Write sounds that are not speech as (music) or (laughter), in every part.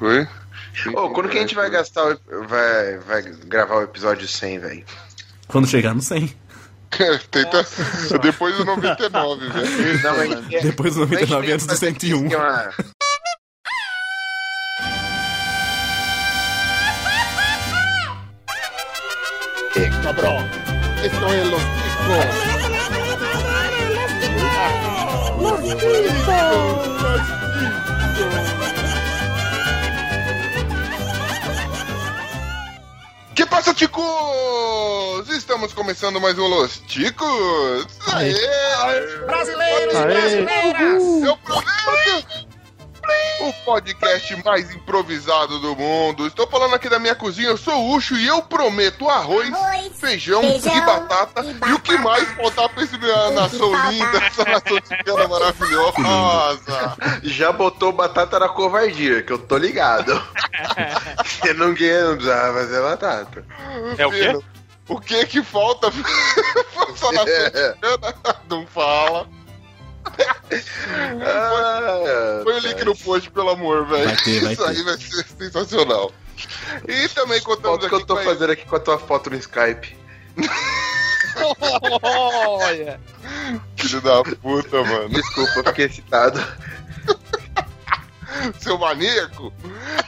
Foi? Ô, quando que a gente vai gastar, o- vai, vai gravar o episódio 100, velho? Quando chegar no 100. (laughs) Tenta, depois do 99, (laughs) velho. Não, mas é- Depois do 99 antes do fazer 101. esquema- Cabrón, esto es los chicos. Que passa, ticos? Estamos começando mais um Los Ticos. Aê! Brasileiros e brasileiras! Eu prometo! O podcast mais improvisado do mundo. Estou falando aqui da minha cozinha, eu sou o Ucho e eu prometo arroz, Arroz, feijão, feijão e, batata, e e o que batata. mais faltar pra essa nação batata. linda, essa nação ticana maravilhosa. Já botou batata na covardia, que eu tô ligado. (laughs) Você não quer, não precisava fazer batata. É o quê? Pino, O que que falta pra essa nação ticana? Não fala. Ah, Põe o link no post, pelo amor, velho. Isso aí ter. vai ser sensacional. E também contamos Foto que eu tô fazendo aqui com a tua foto no Skype. Olha! Filho da puta, mano. Desculpa, fiquei excitado. Seu maníaco.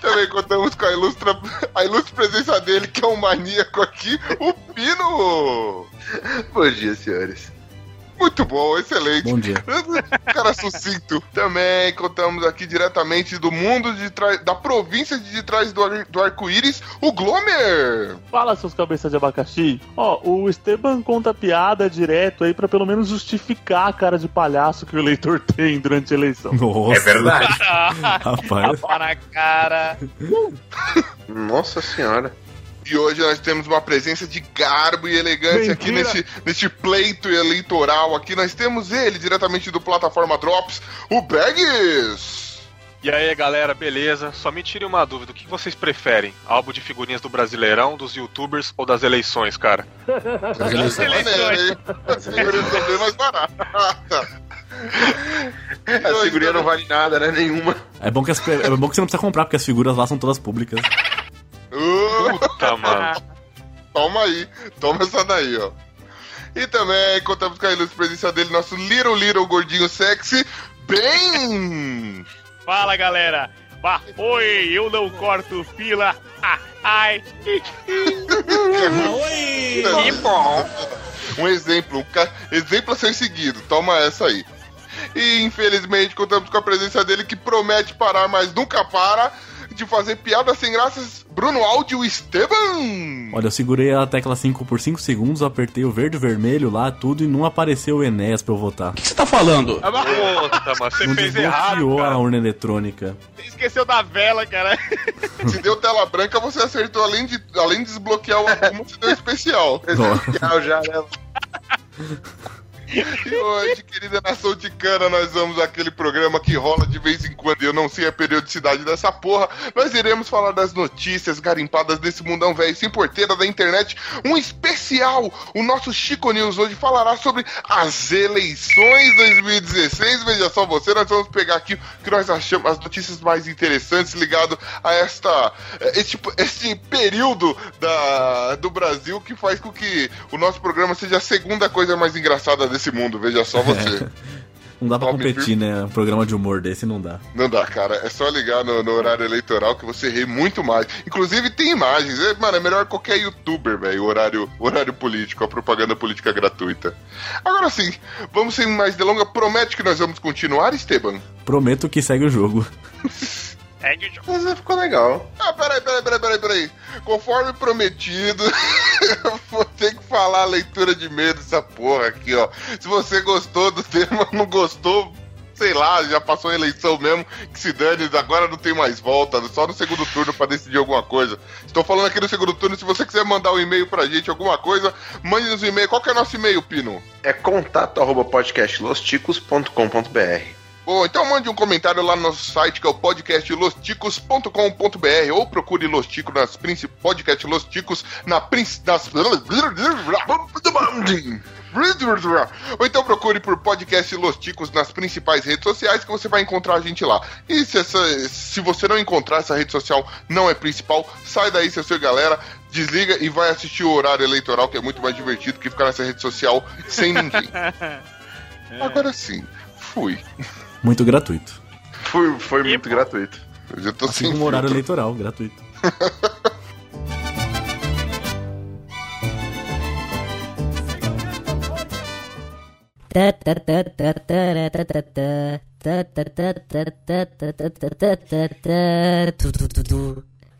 Também contamos com a ilustre, a ilustre presença dele, que é um maníaco aqui, o Pino. Bom dia, senhores. Muito bom, excelente. Bom dia. (laughs) Cara sucinto. Também contamos aqui diretamente do mundo de trás, da província de, trás do, ar- do arco-íris, o Glomer. Fala, seus cabeças de abacaxi. Ó, o Esteban conta piada direto aí pra pelo menos justificar a cara de palhaço que o eleitor (laughs) tem durante a eleição. Nossa. É verdade. (laughs) Rapaz. Tapa na cara! Nossa senhora. E hoje nós temos uma presença de garbo e elegância aqui Mentira. neste, neste pleito eleitoral. Aqui nós temos ele, diretamente do plataforma Drops, o Bags. E aí, galera, beleza? Só me tire uma dúvida: o que vocês preferem? Álbum de figurinhas do Brasileirão, dos youtubers ou das eleições, cara? As eleições. Figurinha também é mais barata. (laughs) A figurinha não vale nada, né? Nenhuma. É bom, que as- é bom que você não precisa comprar, porque as figuras lá são todas públicas. Tá, mano. toma aí, toma essa daí, ó. E também contamos com a ilustre presença dele, nosso Little Little Gordinho Sexy, bem... Fala galera! Bah, oi, eu não corto fila! Ah, ai! (laughs) Que bom! Um exemplo, um ca- exemplo a ser seguido. Toma essa aí. E infelizmente contamos com a presença dele que promete parar, mas nunca para de fazer piadas sem graças. Bruno Áudio Esteban. Olha, eu segurei a tecla 5 por 5 segundos, apertei o verde e vermelho lá, tudo, e não apareceu o Enéas pra eu votar. Puta, mano, você Não fez errado, desbloqueou a cara. urna eletrônica. Você esqueceu da vela, cara! (laughs) Se deu tela branca, você acertou. Além de, além de desbloquear o alguma, você deu especial. Tchau, já, né? (laughs) E hoje, querida nação ticana, nós vamos àquele programa que rola de vez em quando, e eu não sei a periodicidade dessa porra. Nós iremos falar das notícias garimpadas desse mundão velho sem porteira da internet. Um especial! O nosso Chico News hoje falará sobre as eleições 2016. Veja só você, nós vamos pegar aqui o que nós achamos, as notícias mais interessantes ligado a esta, este, este período da, do Brasil que faz com que o nosso programa seja a segunda coisa mais engraçada desse mundo. Veja só você. (laughs) Não dá pra Top competir, né? Um programa de humor desse não dá. Não dá, cara. É só ligar no, no horário eleitoral que você ri muito mais. Inclusive tem imagens. É, mano, é melhor qualquer youtuber, velho. Horário, horário político, a propaganda política gratuita. Agora sim, vamos sem mais delonga. Promete que nós vamos continuar, Esteban? Prometo que segue o jogo. (laughs) Segue o jogo. Mas ficou legal. Ah, peraí, peraí, peraí, peraí, peraí. Conforme prometido, eu (laughs) vou ter que falar a leitura de medo dessa porra aqui, ó. Se você gostou do tema, não gostou, sei lá, já passou a eleição mesmo, que se dane, agora não tem mais volta, só no segundo turno pra decidir alguma coisa. Estou falando aqui no segundo turno, se você quiser mandar um e-mail pra gente, alguma coisa, mande-nos um e-mail. Qual que é nosso e-mail, Pino? É contato arroba podcastlosticos.com.br. Bom, então mande um comentário lá no nosso site, que é o podcastlosticos.com.br ou procure Los Ticos nas principais podcast Los Ticos na princ- nas Ou então procure por podcast Los Ticos nas principais redes sociais que você vai encontrar a gente lá. E se, essa- se você não encontrar essa rede social não é principal, sai daí, seu seu galera, desliga e vai assistir o horário eleitoral, que é muito mais divertido que ficar nessa rede social sem ninguém. (laughs) Agora sim, fui. Muito gratuito. Foi, foi muito gratuito. Eu já tô Assim sem como horário eleitoral, gratuito.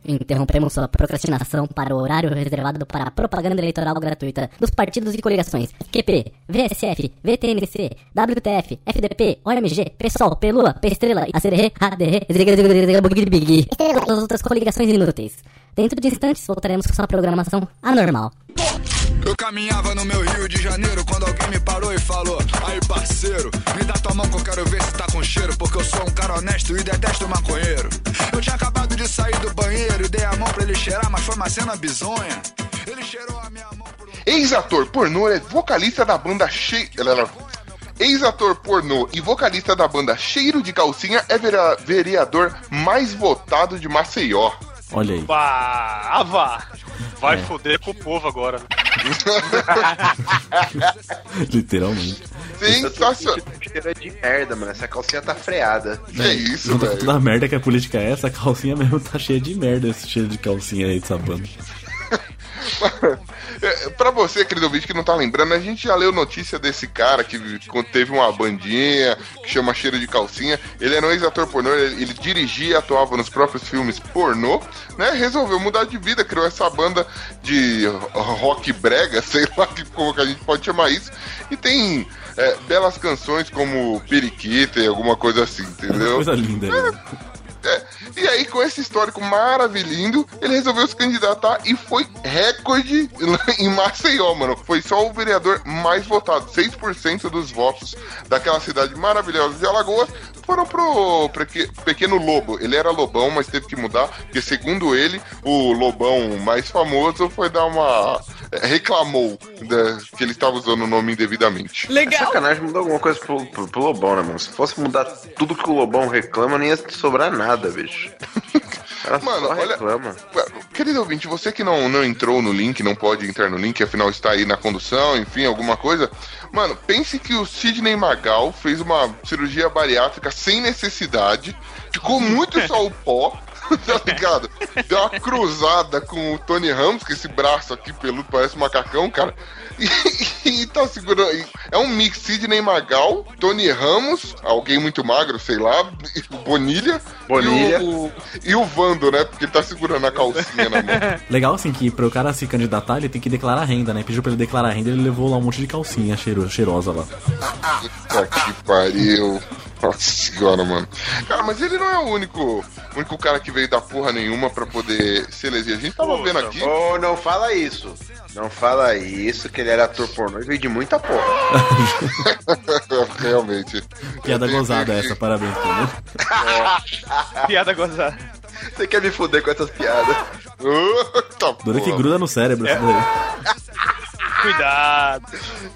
Interrompemos sua procrastinação para o horário reservado para a propaganda eleitoral gratuita dos partidos e coligações QP, VSF, VTNC, WTF, FDP, OMG, PSOL, PLUA, PESTRELA, ACRE, ADR, e as outras coligações inúteis. Dentro de instantes voltaremos com sua programação anormal. Eu caminhava no meu Rio de Janeiro quando alguém me parou e falou: Aí parceiro, me dá tua mão que eu quero ver se tá com cheiro, porque eu sou um cara honesto e detesto maconheiro. Eu tinha acabado de sair do banheiro e dei a mão pra ele cheirar, mas foi uma cena bizonha. Ele cheirou a minha mão por um. Ex-ator pornô é vocalista da banda Cheiro. Ex-ator pornô e vocalista da banda Cheiro de Calcinha é vereador mais votado de Maceió. Olha aí. Vá, ah, vá. Vai É. foder com o povo agora. (laughs) Literalmente. Sensacional. Cheiro é de merda, mano. Essa calcinha tá freada. Que isso, Junto com velho. toda a merda que a política é, essa calcinha (laughs) mesmo tá cheia de merda, esse cheiro de calcinha aí dessa banda. É, Pra você, querido ouvinte, que não tá lembrando, a gente já leu notícia desse cara que teve uma bandinha que chama Cheiro de Calcinha. Ele era um ex-ator pornô, ele, ele dirigia e atuava nos próprios filmes pornô, né? Resolveu mudar de vida, criou essa banda de rock brega, (laughs) sei lá que, como que a gente pode chamar isso, e tem é, belas canções como Periquita e alguma coisa assim, entendeu? Coisa linda. né? É, e aí, com esse histórico maravilhindo, ele resolveu se candidatar e foi recorde (laughs) em Maceió, mano. Foi só o vereador mais votado. 6% dos votos daquela cidade maravilhosa de Alagoas foram pro Peque- Pequeno Lobo. Ele era Lobão, mas teve que mudar, porque segundo ele, o Lobão mais famoso foi dar uma. é, reclamou da- que ele estava usando o nome indevidamente. É sacanagem mudar alguma coisa pro, pro, pro Lobão, né, mano? Se fosse mudar tudo que o Lobão reclama, não ia sobrar nada, bicho. Ela Mano, só olha- reclama. Querido ouvinte, você que não, não entrou no link, não pode entrar no link, afinal está aí na condução, enfim, alguma coisa. Mano, pense que o Sidney Magal fez uma cirurgia bariátrica sem necessidade, ficou muito só o pó, (laughs) tá ligado? Deu uma cruzada com o Tony Ramos, que esse braço aqui peludo parece um macacão, cara. E, (laughs) e tá segurando. É um mix Sidney Magal, Tony Ramos, alguém muito magro, sei lá, Bonilha. Bonilha. E o, e o Vando, né? Porque ele tá segurando a calcinha na mão. (laughs) Legal assim que pro cara se candidatar, ele tem que declarar renda, né? Pediu pra ele declarar renda, ele levou lá um monte de calcinha cheiro, cheirosa lá. Puta que pariu. Nossa senhora, mano. Cara, mas ele não é o único, o único cara que veio da porra nenhuma pra poder se eleger. A gente tava vendo aqui. Ô, não fala isso. Não fala isso, que ele era ator pornô e veio de muita porra. (laughs) Realmente. Piada gozada essa, parabéns, entendeu? Piada gozada. Você quer me fuder com essas piadas? Tá, Dura que gruda no cérebro daí. Cuidado.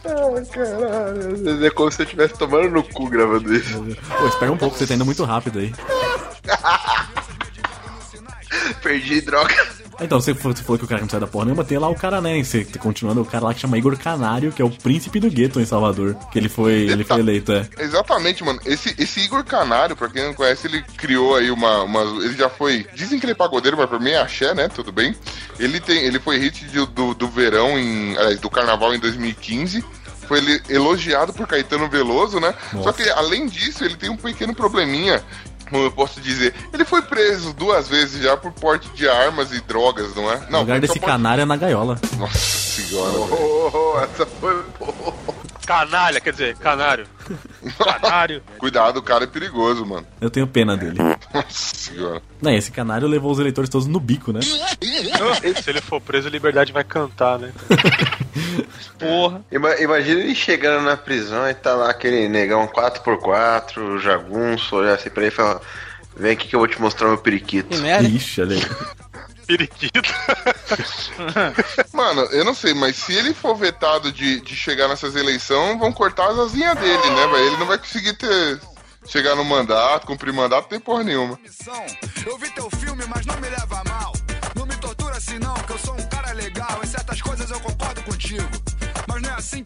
Ai, caralho. É como se eu estivesse tomando no cu gravando isso. Pô, espera um pouco, você tá indo muito rápido aí. (laughs) Perdi droga. Então, você falou, você falou que o cara não sai da porra nenhuma, tem lá o cara, né? Você, continuando, o cara lá que chama Igor Canário, que é o príncipe do gueto em Salvador. Que ele foi, ele foi eleito, é. Exatamente, mano. Esse, esse Igor Canário, pra quem não conhece, ele criou aí uma, uma. Ele já foi. Dizem que ele é pagodeiro, mas pra mim é axé, né? Tudo bem. Ele, tem, ele foi hit de- do, do verão, em, aliás, do carnaval em 2015. Foi elogiado por Caetano Veloso, né? Só que, além disso, ele tem um pequeno probleminha. Como eu posso dizer? Ele foi preso duas vezes já por porte de armas e drogas, não é? O Não, lugar só desse canário é na gaiola. Nossa senhora. velho. Oh, essa foi boa. Canalha, quer dizer, canário. Canário. (laughs) Cuidado, o cara é perigoso, mano. Eu tenho pena dele. Nossa senhora. Não, esse canário levou os eleitores todos no bico, né? Se ele for preso, a liberdade vai cantar, né? (laughs) Porra. Ima- Imagina ele chegando na prisão e tá lá aquele negão 4x4, jagunço, olhar assim pra ele e falar: Vem aqui que eu vou te mostrar meu periquito. Que merda. Ixi, olha aí. Periquito. (laughs) Mano, eu não sei, mas se ele for vetado de, de chegar nessas eleições, vão cortar as asinhas dele, né, velho? Ele não vai conseguir ter. Chegar no mandato, cumprir mandato, não tem porra nenhuma. Eu vi teu filme, mas não me leva a mal. Não me tortura assim não, que eu sou um cara legal. Em certas coisas eu concordo contigo. É assim.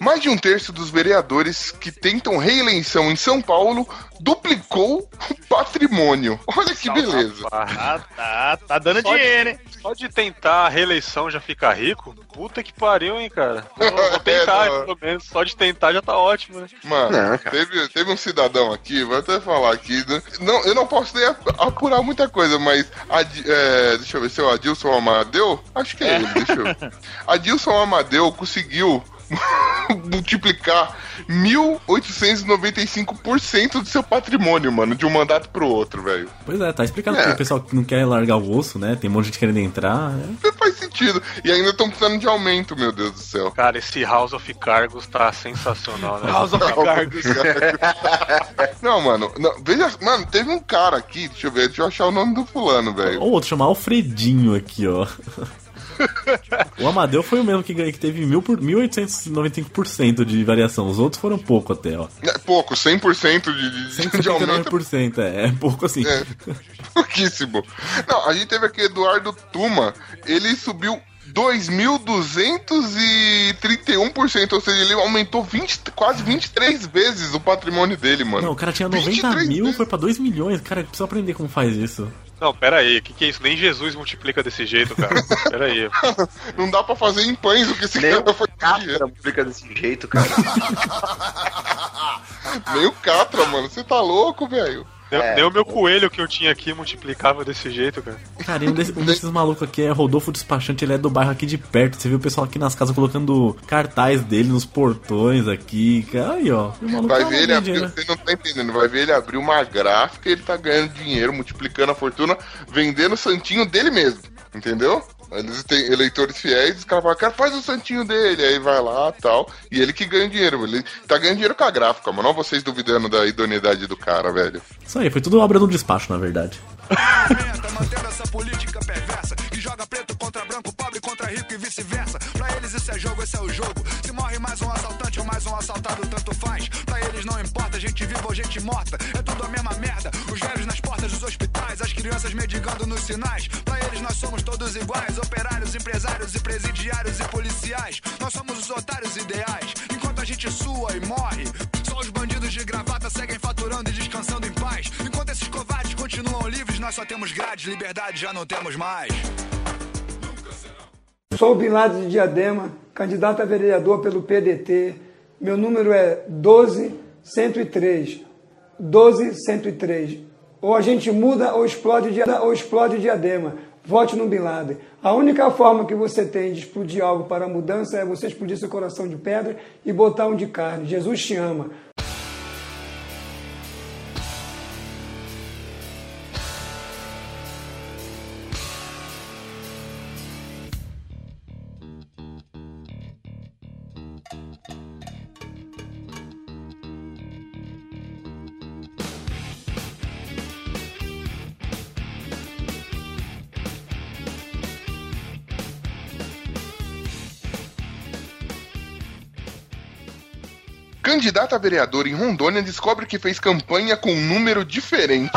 Mais de um terço dos vereadores que tentam reeleição em São Paulo duplicou o patrimônio. Olha que beleza. Tá, tá, tá dando Só de- dinheiro, hein? Só de tentar a reeleição já ficar rico? Puta que pariu, hein, cara. Vou, (laughs) vou tentar, É, pelo menos. Só de tentar já tá ótimo, né? Mano, Não, teve, teve um cidadão aqui, vou até falar aqui. né? Não, eu não posso nem ap- apurar muita coisa, mas. Adi- é, deixa eu ver se é o Adilson Amadeu. Acho que é, ele, deixa eu ver. (laughs) Adilson Amadeu conseguiu (laughs) multiplicar 1.895% do seu patrimônio, mano, de um mandato pro outro, velho. Pois é, tá explicado É. que o pessoal que não quer largar o osso, né? Tem um monte de gente querendo entrar. né? Não faz sentido. E ainda estão precisando de aumento, meu Deus do céu. Cara, esse House of Cargos tá sensacional, né? House of Cargos. (laughs) Não, mano, não, veja, mano, teve um cara aqui, deixa eu ver, deixa eu achar o nome do fulano, velho. Ou outro chamar Alfredinho aqui, ó. O Amadeu foi o mesmo que, ganhou- que teve mil por, 1895% de variação. Os outros foram pouco até, ó. É pouco, 100% de, de, de aumento 179%, é, é pouco assim. É, pouquíssimo. Não, a gente teve aqui Eduardo Tuma, ele subiu 2.231%, ou seja, ele aumentou 20, quase 23 vezes o patrimônio dele, mano. Não, o cara tinha 90 23 mil, vezes. foi pra 2 milhões. Cara, precisa aprender como faz isso. Não, pera aí, o que, que é isso? Nem Jesus multiplica desse jeito, cara. (laughs) Pera aí. Não dá pra fazer em pães o que esse Nem cara foi Catra multiplica desse jeito, cara. (laughs) Nem o Catra, mano. Você tá louco, velho? Nem, É. nem o meu coelho que eu tinha aqui multiplicava desse jeito, cara. Cara, e um, desse- um desses malucos aqui é Rodolfo Despachante, ele é do bairro aqui de perto. Você viu o pessoal aqui nas casas colocando cartaz dele nos portões aqui. Cara, Aí, ó. Vai tá ver ele dinheiro. você não tá entendendo, vai ver ele abrir uma gráfica e ele tá ganhando dinheiro, multiplicando a fortuna, vendendo o santinho dele mesmo, entendeu? Eles têm eleitores fiéis, os caras falam, cara, faz o santinho dele, aí vai lá tal, e ele que ganha dinheiro, ele tá ganhando dinheiro com a gráfica, mano, não vocês duvidando da idoneidade do cara, velho. Isso aí, foi tudo obra do despacho, na verdade. Aumenta, (laughs) mantendo essa política perversa joga preto contra branco, pobre contra rico e vice-versa. Pra eles isso é jogo, esse é o jogo. Se morre mais um assaltante ou mais um assaltado, tanto faz. Pra eles não importa, gente viva ou gente morta. É tudo a mesma merda. Os velhos nas portas dos hospitais, as crianças mendigando nos sinais. Pra eles nós somos todos iguais: operários, empresários e presidiários e policiais. Nós somos os otários ideais. Enquanto a gente sua e morre, só os bandidos de gravata seguem faturando e descansando em paz. Enquanto esses covardes continuam livres, nós só temos grades, liberdade já não temos mais. Sou o Bin Laden de Diadema, candidato a vereador pelo PDT. Meu número é 12103. 12103. Ou a gente muda ou explode, ou explode Diadema. Vote no Bin Laden. A única forma que você tem de explodir algo para a mudança é você explodir seu coração de pedra e botar um de carne. Jesus te ama. Candidato a vereador em Rondônia descobre que fez campanha com um número diferente.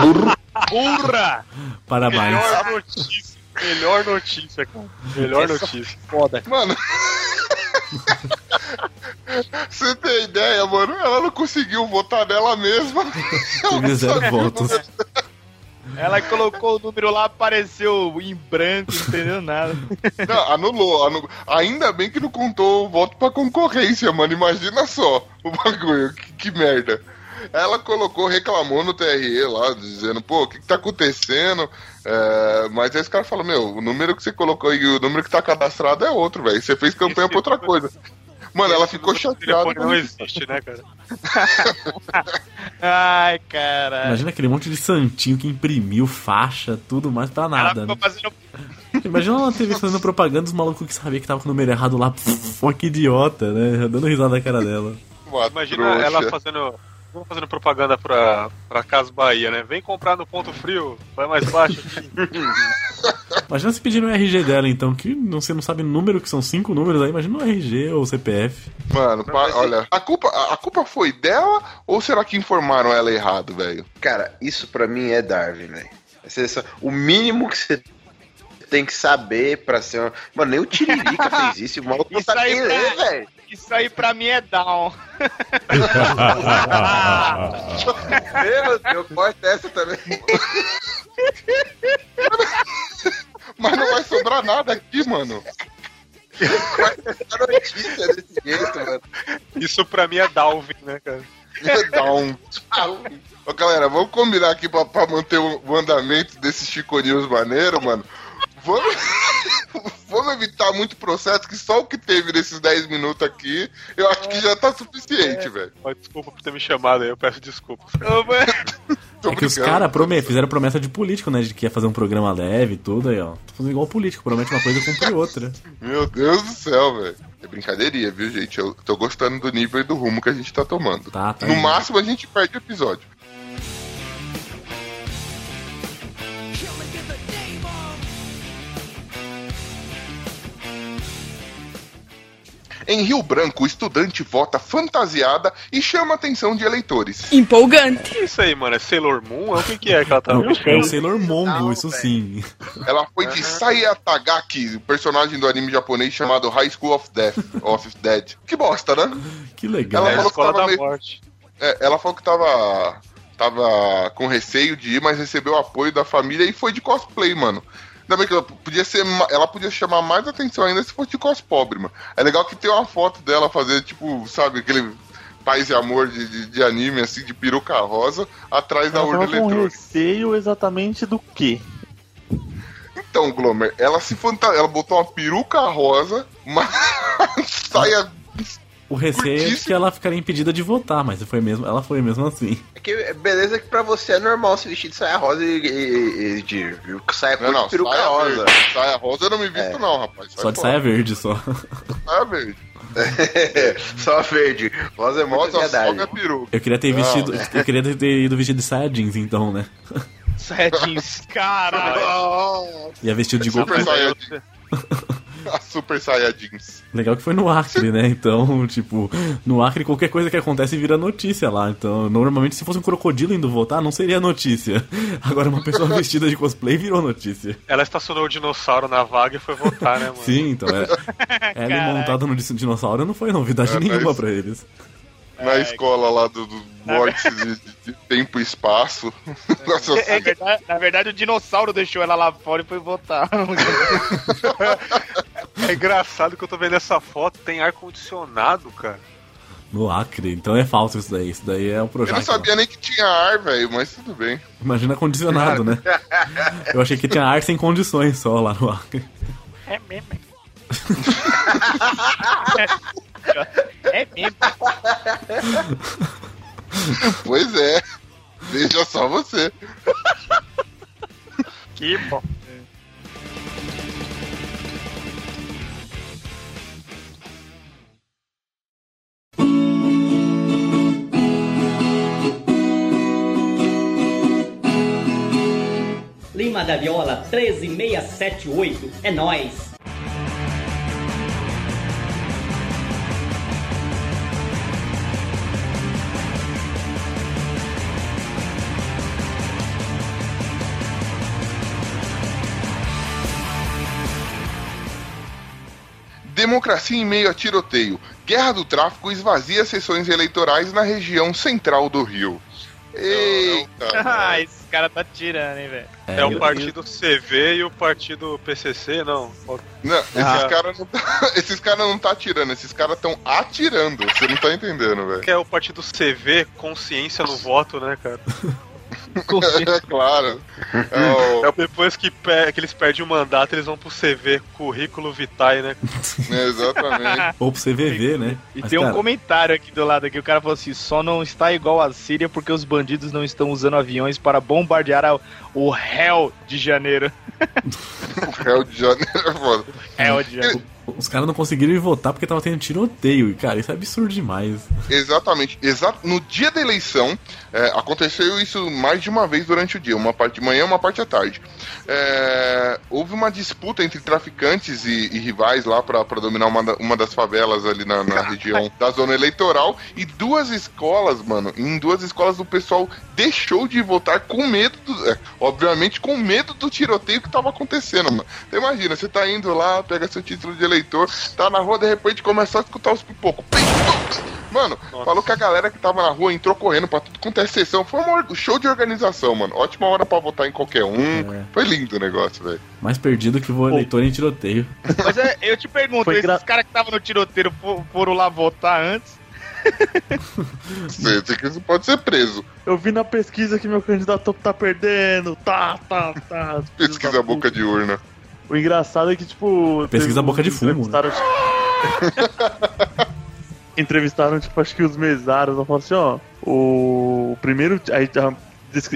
Burra! Parabéns. Melhor notícia. Melhor notícia, cara. Melhor Essa notícia. Foda. Mano. Você tem ideia, mano? Ela não conseguiu votar nela mesma. Teve zero votos. Ela colocou o número lá, apareceu em branco, não entendeu nada. Não, anulou, anulou. Ainda bem que não contou o voto pra concorrência, mano. Imagina só o bagulho. Que, que merda. Ela colocou, reclamou no TRE lá, dizendo, pô, o que, que tá acontecendo? É, mas aí os caras falam, meu, o número que você colocou e o número que tá cadastrado é outro, velho. Você fez campanha pra outra coisa. Mano, ela ficou O chateada. telefone não existe, né, cara? (laughs) Ai, cara. Imagina aquele monte de santinho que imprimiu faixa, tudo mais pra Ela nada, ficou né? fazendo. Imagina ela na TV fazendo propaganda dos malucos que sabia que tava com o número errado lá. Ó, que idiota, né? Dando risada na cara dela. Uma Imagina trouxa. ela fazendo Vamos fazendo propaganda pra, pra Casa Bahia, né? Vem comprar no ponto frio, vai mais baixo. (laughs) Imagina se pedir o RG dela, então, que não- você não sabe o número, que são cinco números aí, imagina o RG ou o CPF. Mano, pa- olha, a culpa, a, a culpa foi dela ou será que informaram ela errado, velho? Cara, isso pra mim é Darwin, velho. É O mínimo que você tem que saber pra ser uma... Mano, nem o Tiririca (laughs) fez isso, o maluco não sabe nem ler, velho. Isso aí pra mim é down. Meu Deus, corta essa também. Mas não vai sobrar nada aqui, mano. Corta essa notícia desse jeito, mano. Isso pra mim é Dalvin, né, cara? Dá um. Ô, galera, vamos combinar aqui pra, pra manter o, o andamento desses Chico News maneiro, mano. Vamos, (laughs) vamos evitar muito processo, que só o que teve nesses 10 minutos aqui, eu acho que já tá suficiente, velho. Mas desculpa por ter me chamado aí, eu peço desculpas. É que os caras fizeram promessa de político, né? De que ia fazer um programa leve e tudo aí, ó. Tô fazendo igual político, promete uma coisa e cumpre outra. Meu Deus do céu, velho. É brincadeirinha, viu, gente? Eu tô gostando do nível e do rumo que a gente tá tomando. Tá, tá. No indo. máximo a gente perde o episódio. Em Rio Branco, o estudante vota fantasiada e chama a atenção de eleitores. Empolgante. Que isso aí, mano? É Sailor Moon? O que, que é que ela tá Não, é o Sailor Mongo, isso sim. Ela foi de Saya Tagaki, o personagem do anime japonês chamado High School of Death, of Dead. Que bosta, né? Que legal. Ela É a falou que escola tava da meio- morte. É, ela falou que tava, tava com receio de ir, mas recebeu o apoio da família e foi de cosplay, mano. Bem que ela podia ser. Ela podia chamar mais atenção ainda se fosse de cos pobre, mano. É legal que tem uma foto dela fazendo, tipo, sabe, aquele paz e amor de, de, de anime, assim, de peruca rosa, atrás da Ela urna tava com eletrônica. receio exatamente do quê? Então, Glomer, ela se fanta... ela botou uma peruca rosa, uma (laughs) saia. O receio é de que ela ficaria impedida de votar, mas foi mesmo, ela foi mesmo assim. É que beleza que pra você é normal se vestir de saia rosa e, e- e de saia Não, não, e peruca saia rosa. verde. Saia rosa eu não me visto, É. não, rapaz. Sai Só de fora. saia verde, só. Saia verde. (laughs) Só verde. Rosa é muita Rosa ansiedade. sobe a peruca. Eu queria ter Não, vestido. Eu queria ter- ido vestido de saia jeans, então, né? Sedins, caralho. Ia vestido de Goku. Super. A (laughs) Super Saiyajins. Legal que foi no Acre, né? Então, tipo, no Acre qualquer coisa que acontece vira notícia lá. Então, normalmente se fosse um crocodilo indo votar, não seria notícia. (laughs) Agora uma pessoa (laughs) vestida de cosplay virou notícia. Ela estacionou o dinossauro na vaga e foi votar, né, mano? Sim, então é. Ela montada no dinossauro não foi novidade É, nenhuma mas- pra eles. Na escola lá do, do vórtice de, de- de tempo e espaço. (laughs) Nossa, É, verdade- na verdade, o dinossauro deixou ela lá fora e foi votar. (laughs) É engraçado que eu tô vendo essa foto, tem ar-condicionado, cara. No Acre, então é falso isso daí. Isso daí é eu projeto. não sabia nem que tinha ar, velho, mas tudo bem. Imagina condicionado, né? (laughs) Eu achei que tinha ar sem condições só lá no Acre. É mesmo. É mesmo. (laughs) Pois é. Veja só você. (laughs) Que bom. Lima da Viola 13678. É nós. Democracia em meio a tiroteio. Guerra do tráfico esvazia sessões eleitorais na região central do Rio. Eita. (laughs) Ah, esse cara tá tirando, hein, velho. É, o partido CV e o partido PCC, não. Não, esses Ah. caras não tá, (laughs) esses cara não tá atirando, esses caras estão atirando. Você não tá entendendo, velho. Que é o partido CV, consciência no voto, né, cara? (laughs) (laughs) É claro. É o- Depois que, pe- que eles perdem o mandato, eles vão pro CV, currículo vitae, né? é, (laughs) exatamente. Ou pro CVV, né? E Mas, tem um cara, comentário aqui do lado aqui, o cara falou assim, só não está igual a Síria porque os bandidos não estão usando aviões para bombardear a- o réu de janeiro. (laughs) O Rio de Janeiro é foda. Réu de janeiro. Os caras não conseguiram ir votar porque tava tendo tiroteio. E, cara, isso é absurdo demais. Exatamente. Exa no dia da eleição, é, aconteceu isso mais de uma vez durante o dia, uma parte de manhã uma parte à tarde. É, houve uma disputa entre traficantes e, e rivais lá para dominar uma, da- uma das favelas ali na, na (laughs) região da zona eleitoral e duas escolas, mano, em duas escolas o pessoal deixou de votar com medo, do, é, obviamente com medo do tiroteio que tava acontecendo, mano. Então imagina, você tá indo lá, pega seu título de eleitor, tá na rua, de repente começa a escutar os pipocos. Mano, falou que a galera que tava na rua entrou correndo pra tudo quanto é sessão. Foi um show de organização, mano. Ótima hora pra votar em qualquer um. Foi lindo o negócio, velho. Mais perdido que o eleitor em tiroteio. Mas é, eu te pergunto, Foi esses gra- caras que estavam no tiroteiro fo- foram lá votar antes? (laughs) Você, você pode ser preso. Eu vi na pesquisa que meu candidato tá perdendo. Tá, tá, tá. Pesquisa a boca de urna. O engraçado é que, tipo. Pesquisa boca de fumo, né? (laughs) Entrevistaram, tipo, acho que os mesários. Eu falo assim, ó. O primeiro. Aí, ah,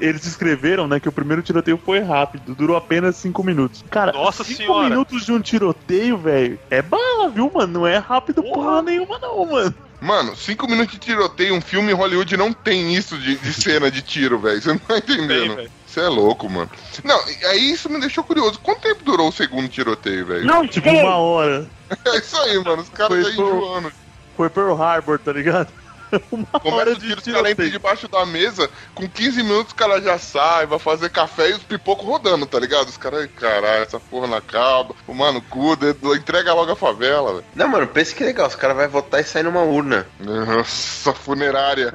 eles escreveram, né, que o primeiro tiroteio foi rápido, durou apenas 5 minutos. Cara, Nossa 5 senhora. minutos de um tiroteio, velho, é bala, viu, mano? Não é rápido porra nenhuma, não, mano. Mano, cinco minutos de tiroteio, um filme em Hollywood não tem isso de, de cena de tiro, velho. Você não tá entendendo. Você é louco, mano. Não, aí isso me deixou curioso. Quanto tempo durou o segundo tiroteio, velho? Não, tipo, uma hora. (laughs) É isso aí, mano. Os caras pro- enjoando. Foi Pearl Harbor, tá ligado? (laughs) Uma Começa hora o tiro, os caras entram debaixo da mesa, com 15 minutos o cara já sai, vai fazer café e os pipocos rodando, tá ligado? Os caras, caralho, essa porra não acaba. O mano, cu, dedo, entrega logo a favela, velho. Não, mano, pensa que legal. Os caras vão votar e sair numa urna. Nossa, funerária.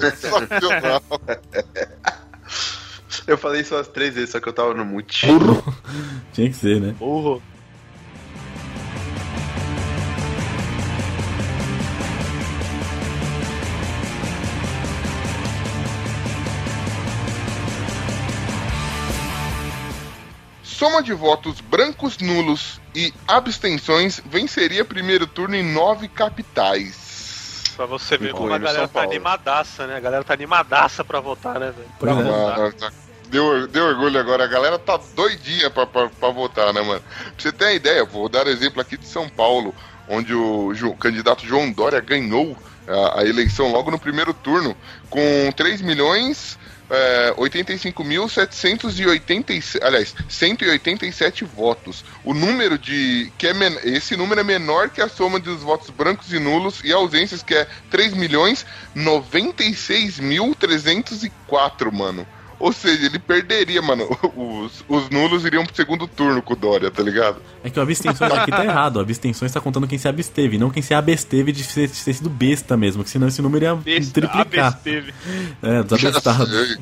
Sensacional. Eu falei isso umas três vezes, só que eu tava no mute. Tinha que ser, né? Burro. Soma de votos brancos, nulos e abstenções venceria primeiro turno em nove capitais. Pra você ver como a galera tá animadaça, né? A galera tá animadaça pra votar, né, velho? É. Mano, tá- Deu, deu orgulho agora, a galera tá doidinha pra, pra, pra votar, né, mano? Pra você ter uma ideia, vou dar exemplo aqui de São Paulo, onde o Jo- candidato João Dória ganhou a, a eleição logo no primeiro turno, com 3 milhões. É, 85.787, aliás, 187 votos. O número de. Que é men- esse número é menor que a soma dos votos brancos e nulos e ausências, que é 3 milhões 96.304, mano. Ou seja, ele perderia, mano. (laughs) Os, os nulos iriam pro segundo turno com o Dória, tá ligado? É que o abstenções aqui tá (laughs) errado. O abstenções tá contando quem se absteve, não quem se absteve de ser- de ter sido besta mesmo, que senão esse número ia Besta, triplicar. absteve. É, dos abestados.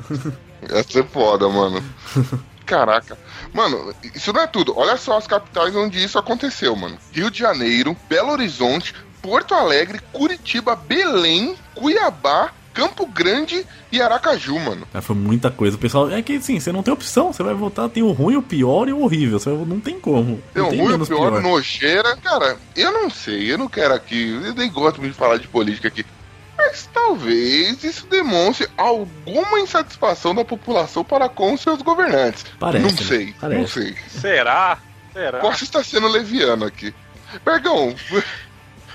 Ia ser foda, mano. (laughs) Caraca. Mano, isso não é tudo. Olha só as capitais onde isso aconteceu, mano. Rio de Janeiro, Belo Horizonte, Porto Alegre, Curitiba, Belém, Cuiabá, Campo Grande e Aracaju, mano. Cara, foi muita coisa. O pessoal, é que assim, você não tem opção. Você vai votar, tem o ruim, o pior e o horrível. Você vai- não tem como. Tem não tem ruim, o pior, pior. nojeira. Cara, eu não sei, eu não quero aqui. Eu nem gosto muito de falar de política aqui. Mas talvez isso demonstre alguma insatisfação da população para com seus governantes. Parece, não né? sei, não Parece. sei. Será? Será? Costa está sendo leviano aqui. Bergão,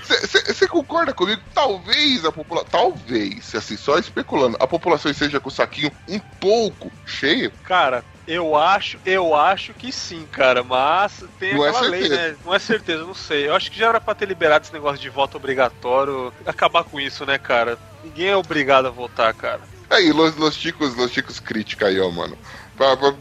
você concorda comigo? Talvez a população. Talvez, assim, só especulando, a população esteja com o saquinho um pouco cheio. Cara, eu acho, eu acho que sim, cara, mas tem Não é aquela lei, certeza. né? Não é certeza, não sei. Eu acho que já era pra ter liberado esse negócio de voto obrigatório, acabar com isso, né, cara? Ninguém é obrigado a votar, cara. Aí, Los, los Chicos, Los Chicos crítica aí, ó, mano. Pra- pra-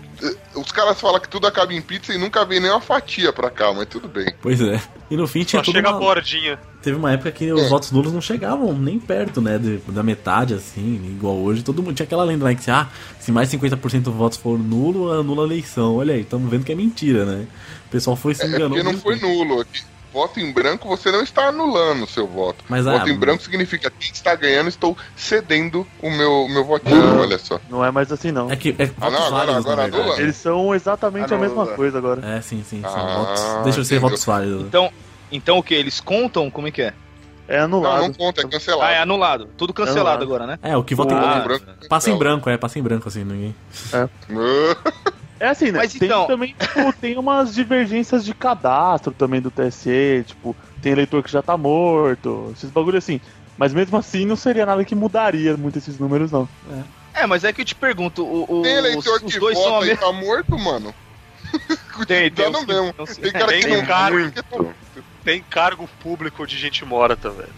os caras falam que tudo acaba em pizza e nunca vem nem uma fatia pra cá, mas tudo bem. Pois é. E no fim tinha Só tudo chega a uma- bordinha. Teve uma época que os É. votos nulos não chegavam nem perto, né? de- da metade, assim, igual hoje. Todo mundo tinha aquela lenda lá que ah, se mais 50% dos votos for nulo, anula a eleição. Olha aí, estamos vendo que é mentira, né? O pessoal foi se É, é enganando. porque não foi nulo. Aqui, voto em branco, você não está anulando o seu voto. Mas, voto ah, em branco significa que quem está ganhando, estou cedendo o meu, meu votinho, olha só. Não é mais assim, não. É que é Ah, não, agora- válidos, agora? Eles são exatamente a Ah, não, mesma não. coisa agora. É, sim, sim. São Ah, votos. Deixa eu ser votos válidos. Então, então o que? Eles contam? Como é que é? É Não, anulado. não conta, é Ah, é cancelado. anulado. Tudo cancelado Anulado. agora, né? É, o que vota em Ah, branco. Passa em branco, é, passa em branco, assim, ninguém. (laughs) É assim, né? Mas tem então- também, tipo, tem umas divergências de cadastro também do TSE, tipo, tem eleitor que já tá morto, esses bagulho assim. Mas mesmo assim não seria nada que mudaria muito esses números, não. É, mas é que eu te pergunto, o, o- Tem eleitor os, os que dois são a vota e mesma. tá morto, mano. Tem, (laughs) tem mesmo. não Tem cara que não cara- muito. Tem cargo público de gente morta, velho.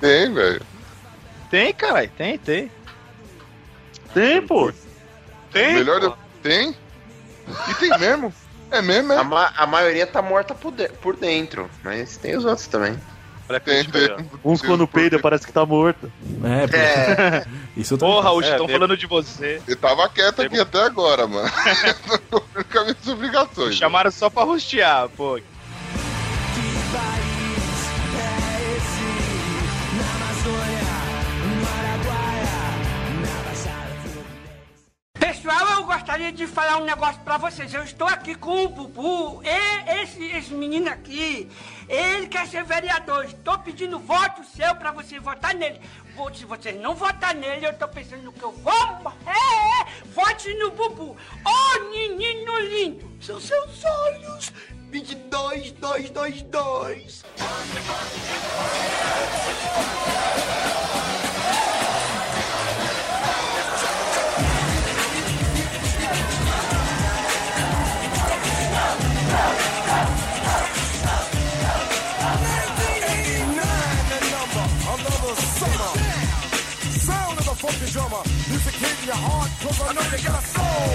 Tem, velho. Tem, caralho, tem, tem. Tem, pô. Tem? Melhor pô. eu... Tem? E tem mesmo? É mesmo, A, é? ma- a maioria tá morta por, de- por dentro, mas tem os outros também. Olha a Tem, tem. Uns quando peida parece que tá morto. É. É, isso eu tô... Porra, Raul, É, estão tem- falando de você. Eu tava quieto aqui até agora, mano. (laughs) Tô com as minhas obrigações. Chamaram só pra rostear, pô. Pessoal, eu gostaria de falar um negócio pra vocês. Eu estou aqui com o Bubu, e esse, esse menino aqui, ele quer ser vereador. Estou pedindo voto seu pra você votar nele. Se vocês não votar nele, eu tô pensando que eu vou. É, vote no Bubu. Ô, menino lindo. São seus olhos. 22, 2, 2, 2. Drummer. Your heart, cause I know you got a soul.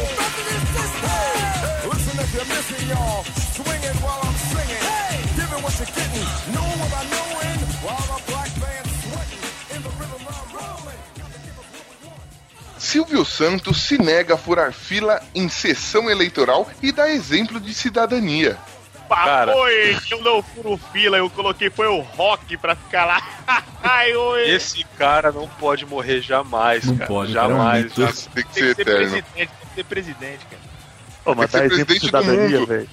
Listen if you're missing, y'all. Swinging while I'm singing. Giving what you're getting. Know what I. While the black band's sweating. In the rhythm I'm rolling. Silvio Santos se nega a furar fila em sessão eleitoral e dá exemplo de cidadania. Cara. Oi, eu não furo fila, eu coloquei foi o rock pra ficar lá. (laughs) Ai, oi. Esse cara não pode morrer jamais, Não cara. pode, cara é jamais. jamais. Tem que Tem ser que ser eterno. presidente, tem que ser presidente, cara. Ô, mas ser exemplo de cidadania, velho.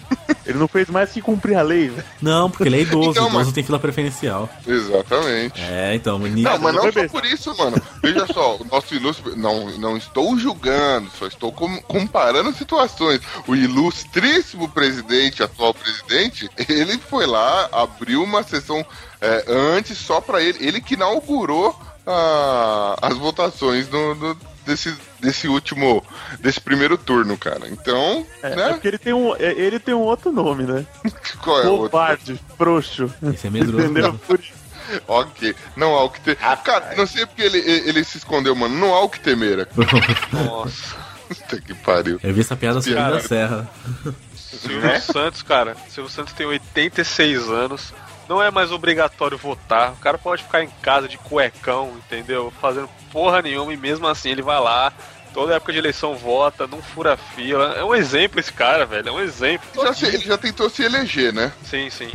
Ele não fez mais que cumprir a lei, velho. Não, porque ele é idoso, Então, idoso mas- tem fila preferencial. Exatamente. É, então, menino. Não, mas não só por isso, mano. Veja só, o nosso ilustre. Não, não estou julgando, só estou com- comparando situações. O ilustríssimo presidente, atual presidente, ele foi lá, abriu uma sessão é, antes só pra ele. Ele que inaugurou ah, as votações no, no- desse, desse último. desse primeiro turno, cara. Então, É, é né? porque ele tem, um, é- ele tem um outro nome, né? (laughs) Qual é o outro? Covarde, frouxo. Esse é medroso. Entendeu? Por isso. Ok. Não há o que ter. Cara, não sei porque ele, ele, ele se escondeu, mano. Não há o que temer. Nossa. (laughs) Puta que pariu. Eu vi essa piada subindo da serra. Silvio Santos, cara. Silvio Santos tem 86 anos. Não é mais obrigatório votar. O cara pode ficar em casa de cuecão, entendeu? Fazendo porra nenhuma e mesmo assim ele vai lá. Toda época de eleição vota, não fura fila. É um exemplo esse cara, velho. É um exemplo. Já se- ele já tentou se eleger, né? Sim, sim.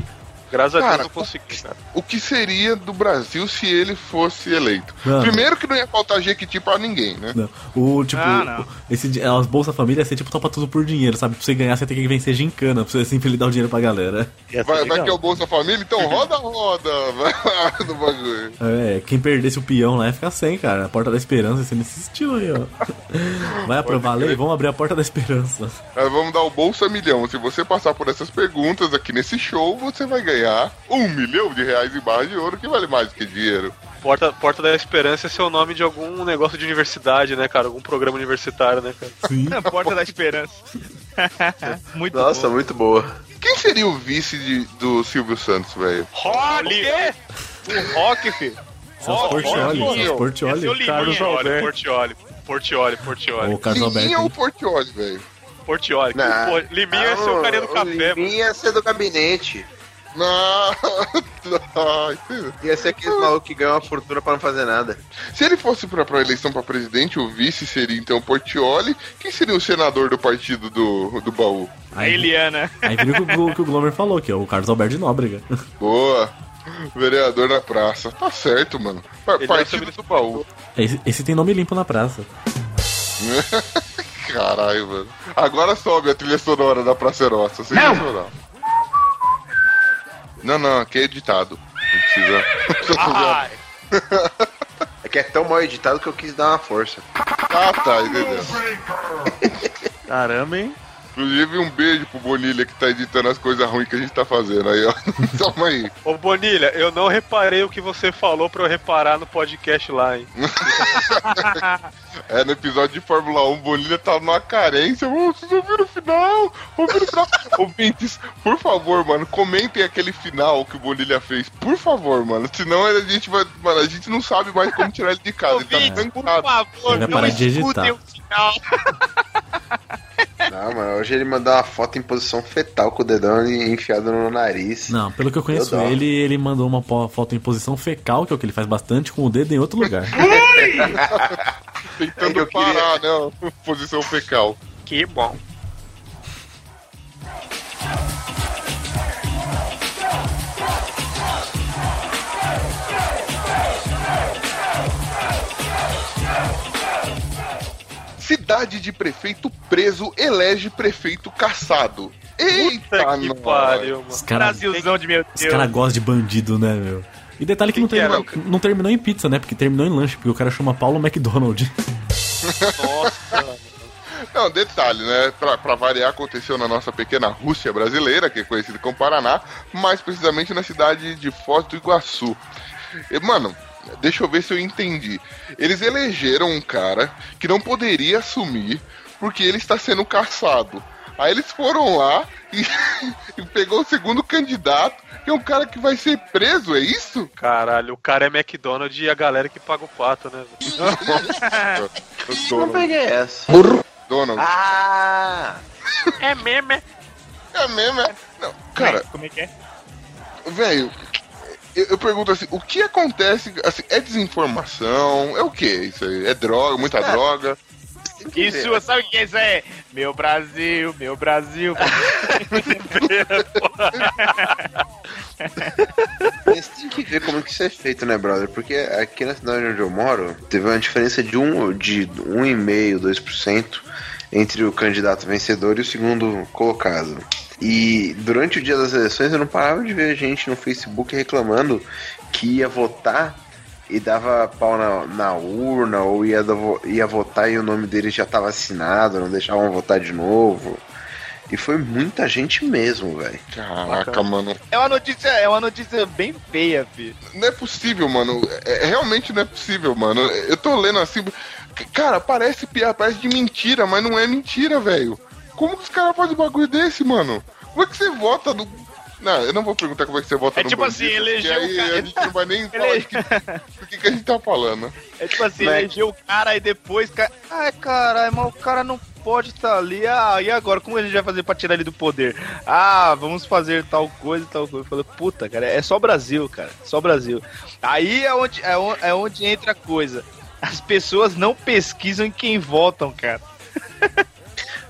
Graças a Cara, Deus não consegui, cara. O que seria do Brasil se ele fosse eleito? Mano. Primeiro que não ia faltar jequiti pra ninguém, né? Não. O, tipo, Ah, não. o- esse, as Bolsa Família ia ser tipo topa tudo por dinheiro, sabe? Pra você ganhar, você tem que vencer gincana, pra você sempre dar o dinheiro pra galera. Vai, vai que é o Bolsa Família, então roda, roda, vai (laughs) lá no bagulho. É, quem perdesse o peão lá ia ficar sem, cara. A porta da esperança, você nesse estilo aí, ó. Vai aprovar a lei? Vamos abrir a porta da esperança. Aí vamos dar o Bolsa Milhão. Se você passar por essas perguntas aqui nesse show, você vai ganhar um milhão de reais em barra de ouro, que vale mais do que dinheiro. Porta, Porta da Esperança é seu nome de algum negócio de universidade, né, cara? Algum programa universitário, né, cara? Sim. (laughs) Porta da Esperança. (laughs) Muito Nossa, bom. muito boa. Quem seria o vice de- do Silvio Santos, velho? Rock! O Rock, filho. Celso Portioli, Celso é o Portioli. Liminha. Carlos Alberto. Portioli, Portioli, Portioli. O Carlos Liminha ou Alberto. Portioli, velho? Portioli. Não, Liminha é seu carinha do o café, mano. Liminha ia ser do gabinete. Não, Ia ser aquele maluco que ganha uma fortuna pra não fazer nada. Se ele fosse pra, pra eleição pra presidente, o vice seria então Portioli. Quem seria o senador do partido do, do baú? A Eliana. aí viu o que o- que o Glomer falou, que é o Carlos Alberto de Nóbrega. Boa. Vereador na praça. Tá certo, mano. Ele partido do baú. Esse, esse tem nome limpo na praça. (laughs) Caralho, mano. Agora sobe a trilha sonora da Pracerossa. Sensacional. Não, não, aqui é editado. Não precisa. não precisa fazer a- Ai, É que é tão mal editado que eu quis dar uma força. Ah, tá, entendeu? Caramba, hein? Inclusive, um beijo pro Bonilha que tá editando as coisas ruins que a gente tá fazendo aí, ó. (laughs) Toma aí. Ô Bonilha, eu não reparei o que você falou pra eu reparar no podcast lá, hein? (laughs) É, no episódio de Fórmula 1, Bonilha tá numa carência. Vocês ouviram o final? Ouviram o final? (laughs) Ouvintes, por favor, mano, comentem aquele final que o Bonilha fez. Por favor, mano. Senão a gente vai. Mano, a gente não sabe mais como tirar ele de casa. Ele tá Por trancado. Ele vai parar de digitar. Não, mano, hoje ele mandou uma foto em posição fetal com o dedão enfiado no nariz. Não, pelo que eu conheço Deu dó. ele, ele mandou uma foto em posição fecal, que é o que ele faz bastante, com o dedo em outro lugar. (laughs) Tentando parar, né? Posição fecal. Que bom. Cidade de prefeito preso elege prefeito caçado. Eita, Puta que pariu, mano. Os caras Brasilzão de meu os Deus. cara gostam de bandido, né, meu? E detalhe que, não, que terminou, era? não terminou em pizza, né? Porque terminou em lanche, porque o cara chama Paulo McDonald. Não, detalhe, né? Pra, pra variar, aconteceu na nossa pequena Rússia brasileira, que é conhecida como Paraná, mais precisamente na cidade de Foz do Iguaçu. E, mano, deixa eu ver se eu entendi. Eles elegeram um cara que não poderia assumir porque ele está sendo caçado. Aí eles foram lá e, (laughs) e pegou o segundo candidato, que é um cara que vai ser preso, é isso? Caralho, o cara é McDonald's e a galera que paga o pato, né? Não peguei essa. Donald. Ah! É mesmo, é? Mesmo, é? Não, cara, Como é que é? velho, eu, eu pergunto assim, o que acontece, assim, é desinformação, é o que isso aí? É droga, muita droga? Isso, sabe o que é isso aí? Meu Brasil, meu Brasil. (laughs) (laughs) Mas tem que ver como que isso é feito, né, brother? Porque aqui na cidade onde eu moro, teve uma diferença de, um, de 1,5%, 2% entre o candidato vencedor e o segundo colocado. E durante o dia das eleições eu não parava de ver gente no Facebook reclamando que ia votar e dava pau na, na urna, ou ia, do- ia votar e o nome dele já estava assinado, não deixavam votar de novo. E foi muita gente mesmo, velho. Caraca, mano. É uma notícia, é uma notícia bem feia, filho. Não é possível, mano. É, realmente não é possível, mano. Eu tô lendo assim. Cara, parece piada, parece de mentira, mas não é mentira, velho. Como que os caras fazem um bagulho desse, mano? Como é que você vota no. Não, eu não vou perguntar como é que você vota É no tipo bandido, assim, elegeu porque aí o cara- a gente não vai nem (laughs) falar que, do que, que a gente tá falando. É tipo assim, Mas- elegeu o cara e depois. ca- Ai, caralho, mas o cara não pode estar ali. Ah, e agora? Como a gente vai fazer pra tirar ele do poder? Ah, vamos fazer tal coisa e tal coisa. Eu falei, puta, cara, é só Brasil, cara. Só Brasil. Aí é onde, é onde, é onde entra a coisa. As pessoas não pesquisam em quem votam, cara. (laughs)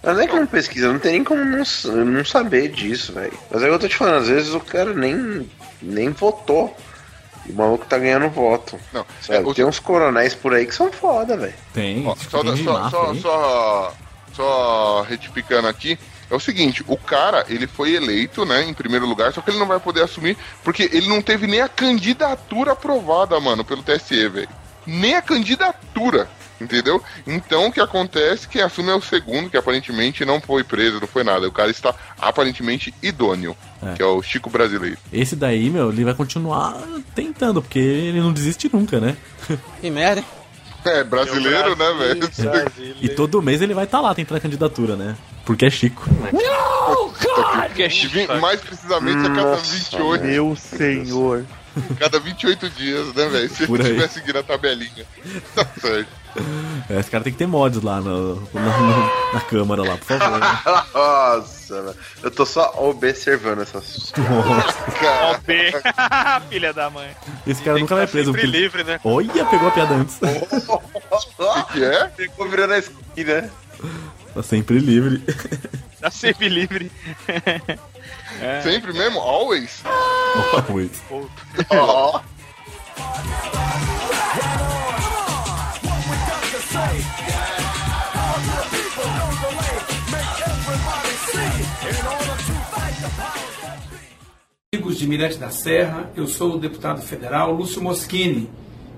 Mas não é como pesquisa, não tem nem como não, não saber disso, velho. Mas é o que eu tô te falando, às vezes o cara nem, nem votou. E o maluco tá ganhando voto. Não, é, o- Tem uns coronéis por aí que são foda, velho. Tem, Ó, só, tem só, só, só, só retificando aqui, é o seguinte, o cara, ele foi eleito, né, em primeiro lugar, só que ele não vai poder assumir, porque ele não teve nem a candidatura aprovada, mano, pelo TSE, velho. Nem a candidatura, entendeu? Então, o que acontece, quem assume é o segundo, que aparentemente não foi preso, não foi nada. O cara está aparentemente idôneo, É. que é o Chico Brasileiro. Esse daí, meu, ele vai continuar tentando, porque ele não desiste nunca, né? (laughs) Que merda, hein? É, brasileiro, né, velho? (laughs) E todo mês ele vai estar lá tentando a candidatura, né? Porque é Chico. Vi- Mais precisamente a cada 28. Meu senhor. (laughs) Cada 28 dias, né, velho? Se ele estiver seguindo a tabelinha. Tá certo. (laughs) É, esse cara tem que ter mods lá no, na, no- na câmara lá, por favor. né? (laughs) Nossa, velho. eu tô só observando essas. Cara, OP. (laughs) Filha da mãe. Esse cara nunca vai preso. Sempre Porque... livre, né? Olha, pegou a piada antes. o que, é? Ficou virando a esquina. Tá sempre livre. Tá sempre livre. Sempre mesmo? Always? Always. Ó. Amigos de Mirante da Serra, eu sou o deputado federal Lúcio Moschini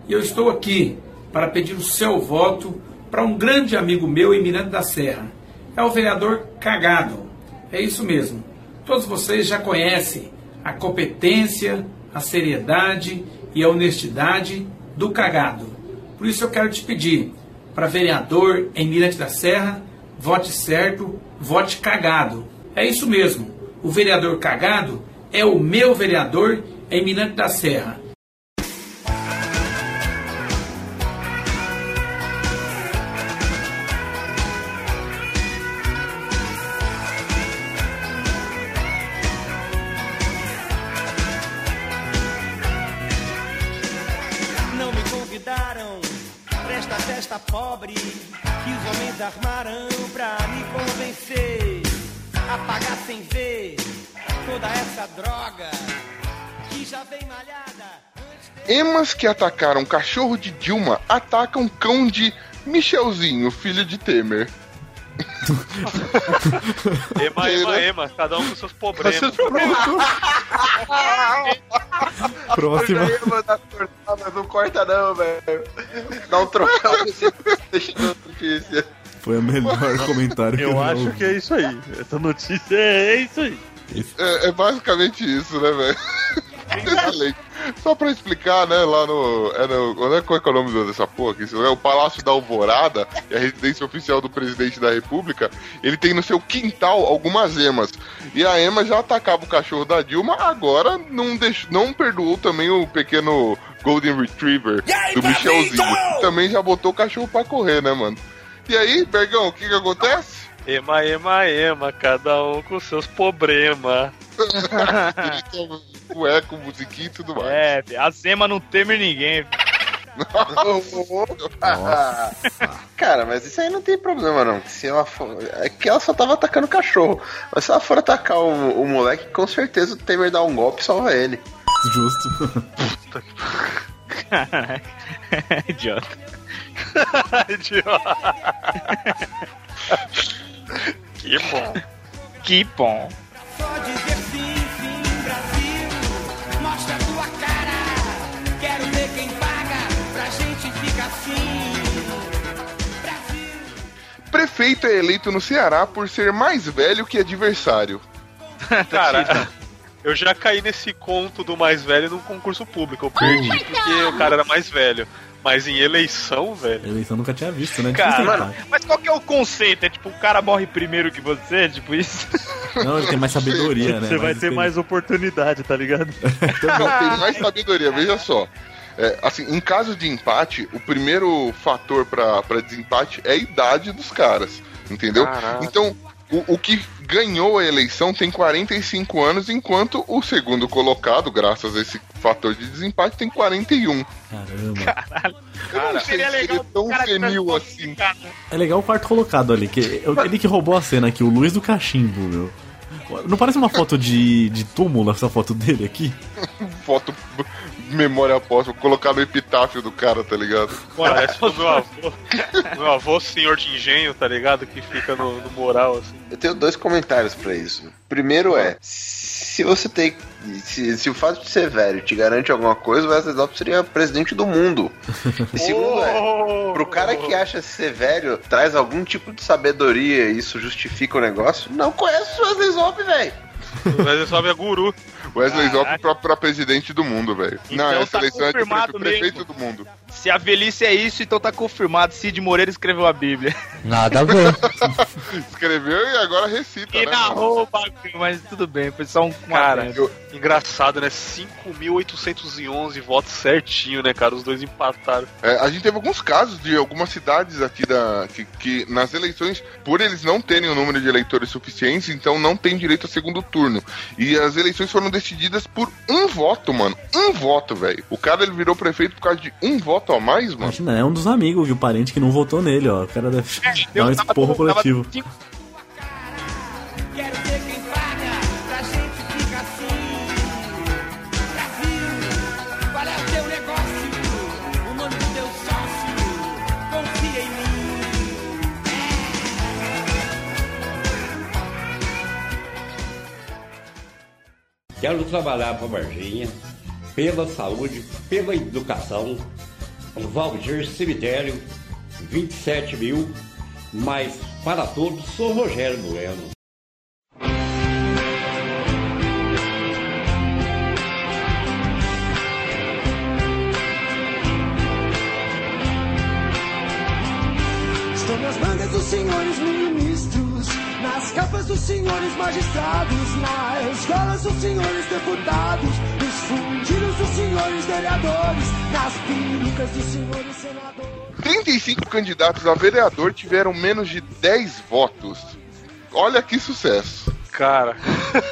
e eu estou aqui para pedir o seu voto para um grande amigo meu em Mirante da Serra. é o vereador cagado. É isso mesmo. Todos vocês já conhecem a competência, a seriedade e a honestidade do cagado. Por isso eu quero te pedir, para vereador em Mirante da Serra, vote certo, vote cagado. É isso mesmo. O vereador cagado é o meu vereador em Mirante da Serra. Emas que atacaram cachorro de Dilma atacam cão de Michelzinho, filho de Temer. (laughs) Ema, ema, ema, cada um com seus problemas. (laughs) Próxima. Eu cortar, mas não corta não, velho. Dá um troféu (laughs) nesse deixa na notícia. Foi o melhor comentário que eu Eu já acho ouvi. que é isso aí. Essa notícia é isso aí. É, é basicamente isso, né, velho? Excelente. Só pra explicar, né, lá no. É no é, qual é que é o nome dessa porra aqui? É o Palácio da Alvorada, é a residência oficial do presidente da República. Ele tem no seu quintal algumas emas. E a ema já atacava o cachorro da Dilma, agora não, deixou, não perdoou também o pequeno Golden Retriever do Michelzinho. que também já botou o cachorro pra correr, né, mano? E aí, Bergão, o que que acontece? Ema, ema, ema, cada um com seus problemas. (laughs) Cueco, musiquinha e tudo mais. É, a Zema não teme ninguém. (laughs) Cara, mas isso aí não tem problema não. Se ela for... É que ela só tava atacando o cachorro. Mas se ela for atacar o, o moleque, com certeza o Temer dá um golpe e salva ele. Justo. Caraca. (laughs) Idiota. Idiota. que bom. Que bom. Prefeito é eleito no Ceará por ser mais velho que adversário. (laughs) Cara, eu já caí nesse conto do mais velho num concurso público. Eu perdi porque o cara era mais velho. Mas em eleição, velho. Eleição nunca tinha visto, né? Cara, mano, mas qual que é o conceito? É tipo, o cara morre primeiro que você? Tipo isso? (laughs) Não, ele tem mais sabedoria, né? Você vai ter mais oportunidade, tá ligado? (laughs) Não, tem mais sabedoria, veja só. É, assim, em caso de empate, o primeiro fator pra pra desempate é a idade dos caras, entendeu? Caraca. Então, o, o que ganhou a eleição tem 45 anos, enquanto o segundo colocado, graças a esse fator de desempate, tem 41. Caramba. Eu não sei se ele é tão senil assim. É legal o quarto colocado ali, que eu- ele que roubou a cena aqui, o Luiz do Cachimbo, meu. Não parece uma foto de, de túmulo essa foto dele aqui? (laughs) Foto memória apóstolo, colocar no epitáfio do cara, tá ligado? Parece o meu avô. meu avô, senhor de engenho, tá ligado? Que fica no, no moral, assim. Eu tenho dois comentários pra isso. Primeiro é, se você tem. Se, se o fato de ser velho te garante alguma coisa, o Wesley Zop seria presidente do mundo. (laughs) E segundo é, pro cara que acha ser velho traz algum tipo de sabedoria e isso justifica o negócio, não conhece o Wesley Zop, velho. Mas ele sobe a guru. Wesley Zop pra, pra presidente do mundo, velho. Então Não, essa tá eleição é de confirmado prefe- prefeito do mundo. Se a velhice é isso, então tá confirmado. Cid Moreira escreveu a Bíblia. Nada a ver. (laughs) Escreveu e agora recita, E né? narrou o bagulho, mas tudo bem, foi só um Cara, adendo. engraçado, né? 5.811 votos certinho, né, cara? Os dois empataram. É, a gente teve alguns casos de algumas cidades aqui da. Que, que nas eleições, por eles não terem o número de eleitores suficientes, então não tem direito a segundo turno. E as eleições foram decididas por um voto, mano. Um voto, velho. O cara ele virou prefeito por causa de um voto a mais, mano. Imagina, é um dos amigos, e o parente que não votou nele, ó. O cara deve dar um esporro coletivo. Quero Quero trabalhar para Varginha, pela saúde, pela educação. Valdir Cemitério, 27 mil, mais Para todos, sou Rogério Bueno. Estão nas mangas dos senhores ministros, nas capas dos senhores magistrados, nas escolas dos senhores deputados, nos fundidos dos senhores vereadores, nas perucas dos senhores senadores. 35 candidatos a vereador tiveram menos de 10 votos. Olha que sucesso. Cara,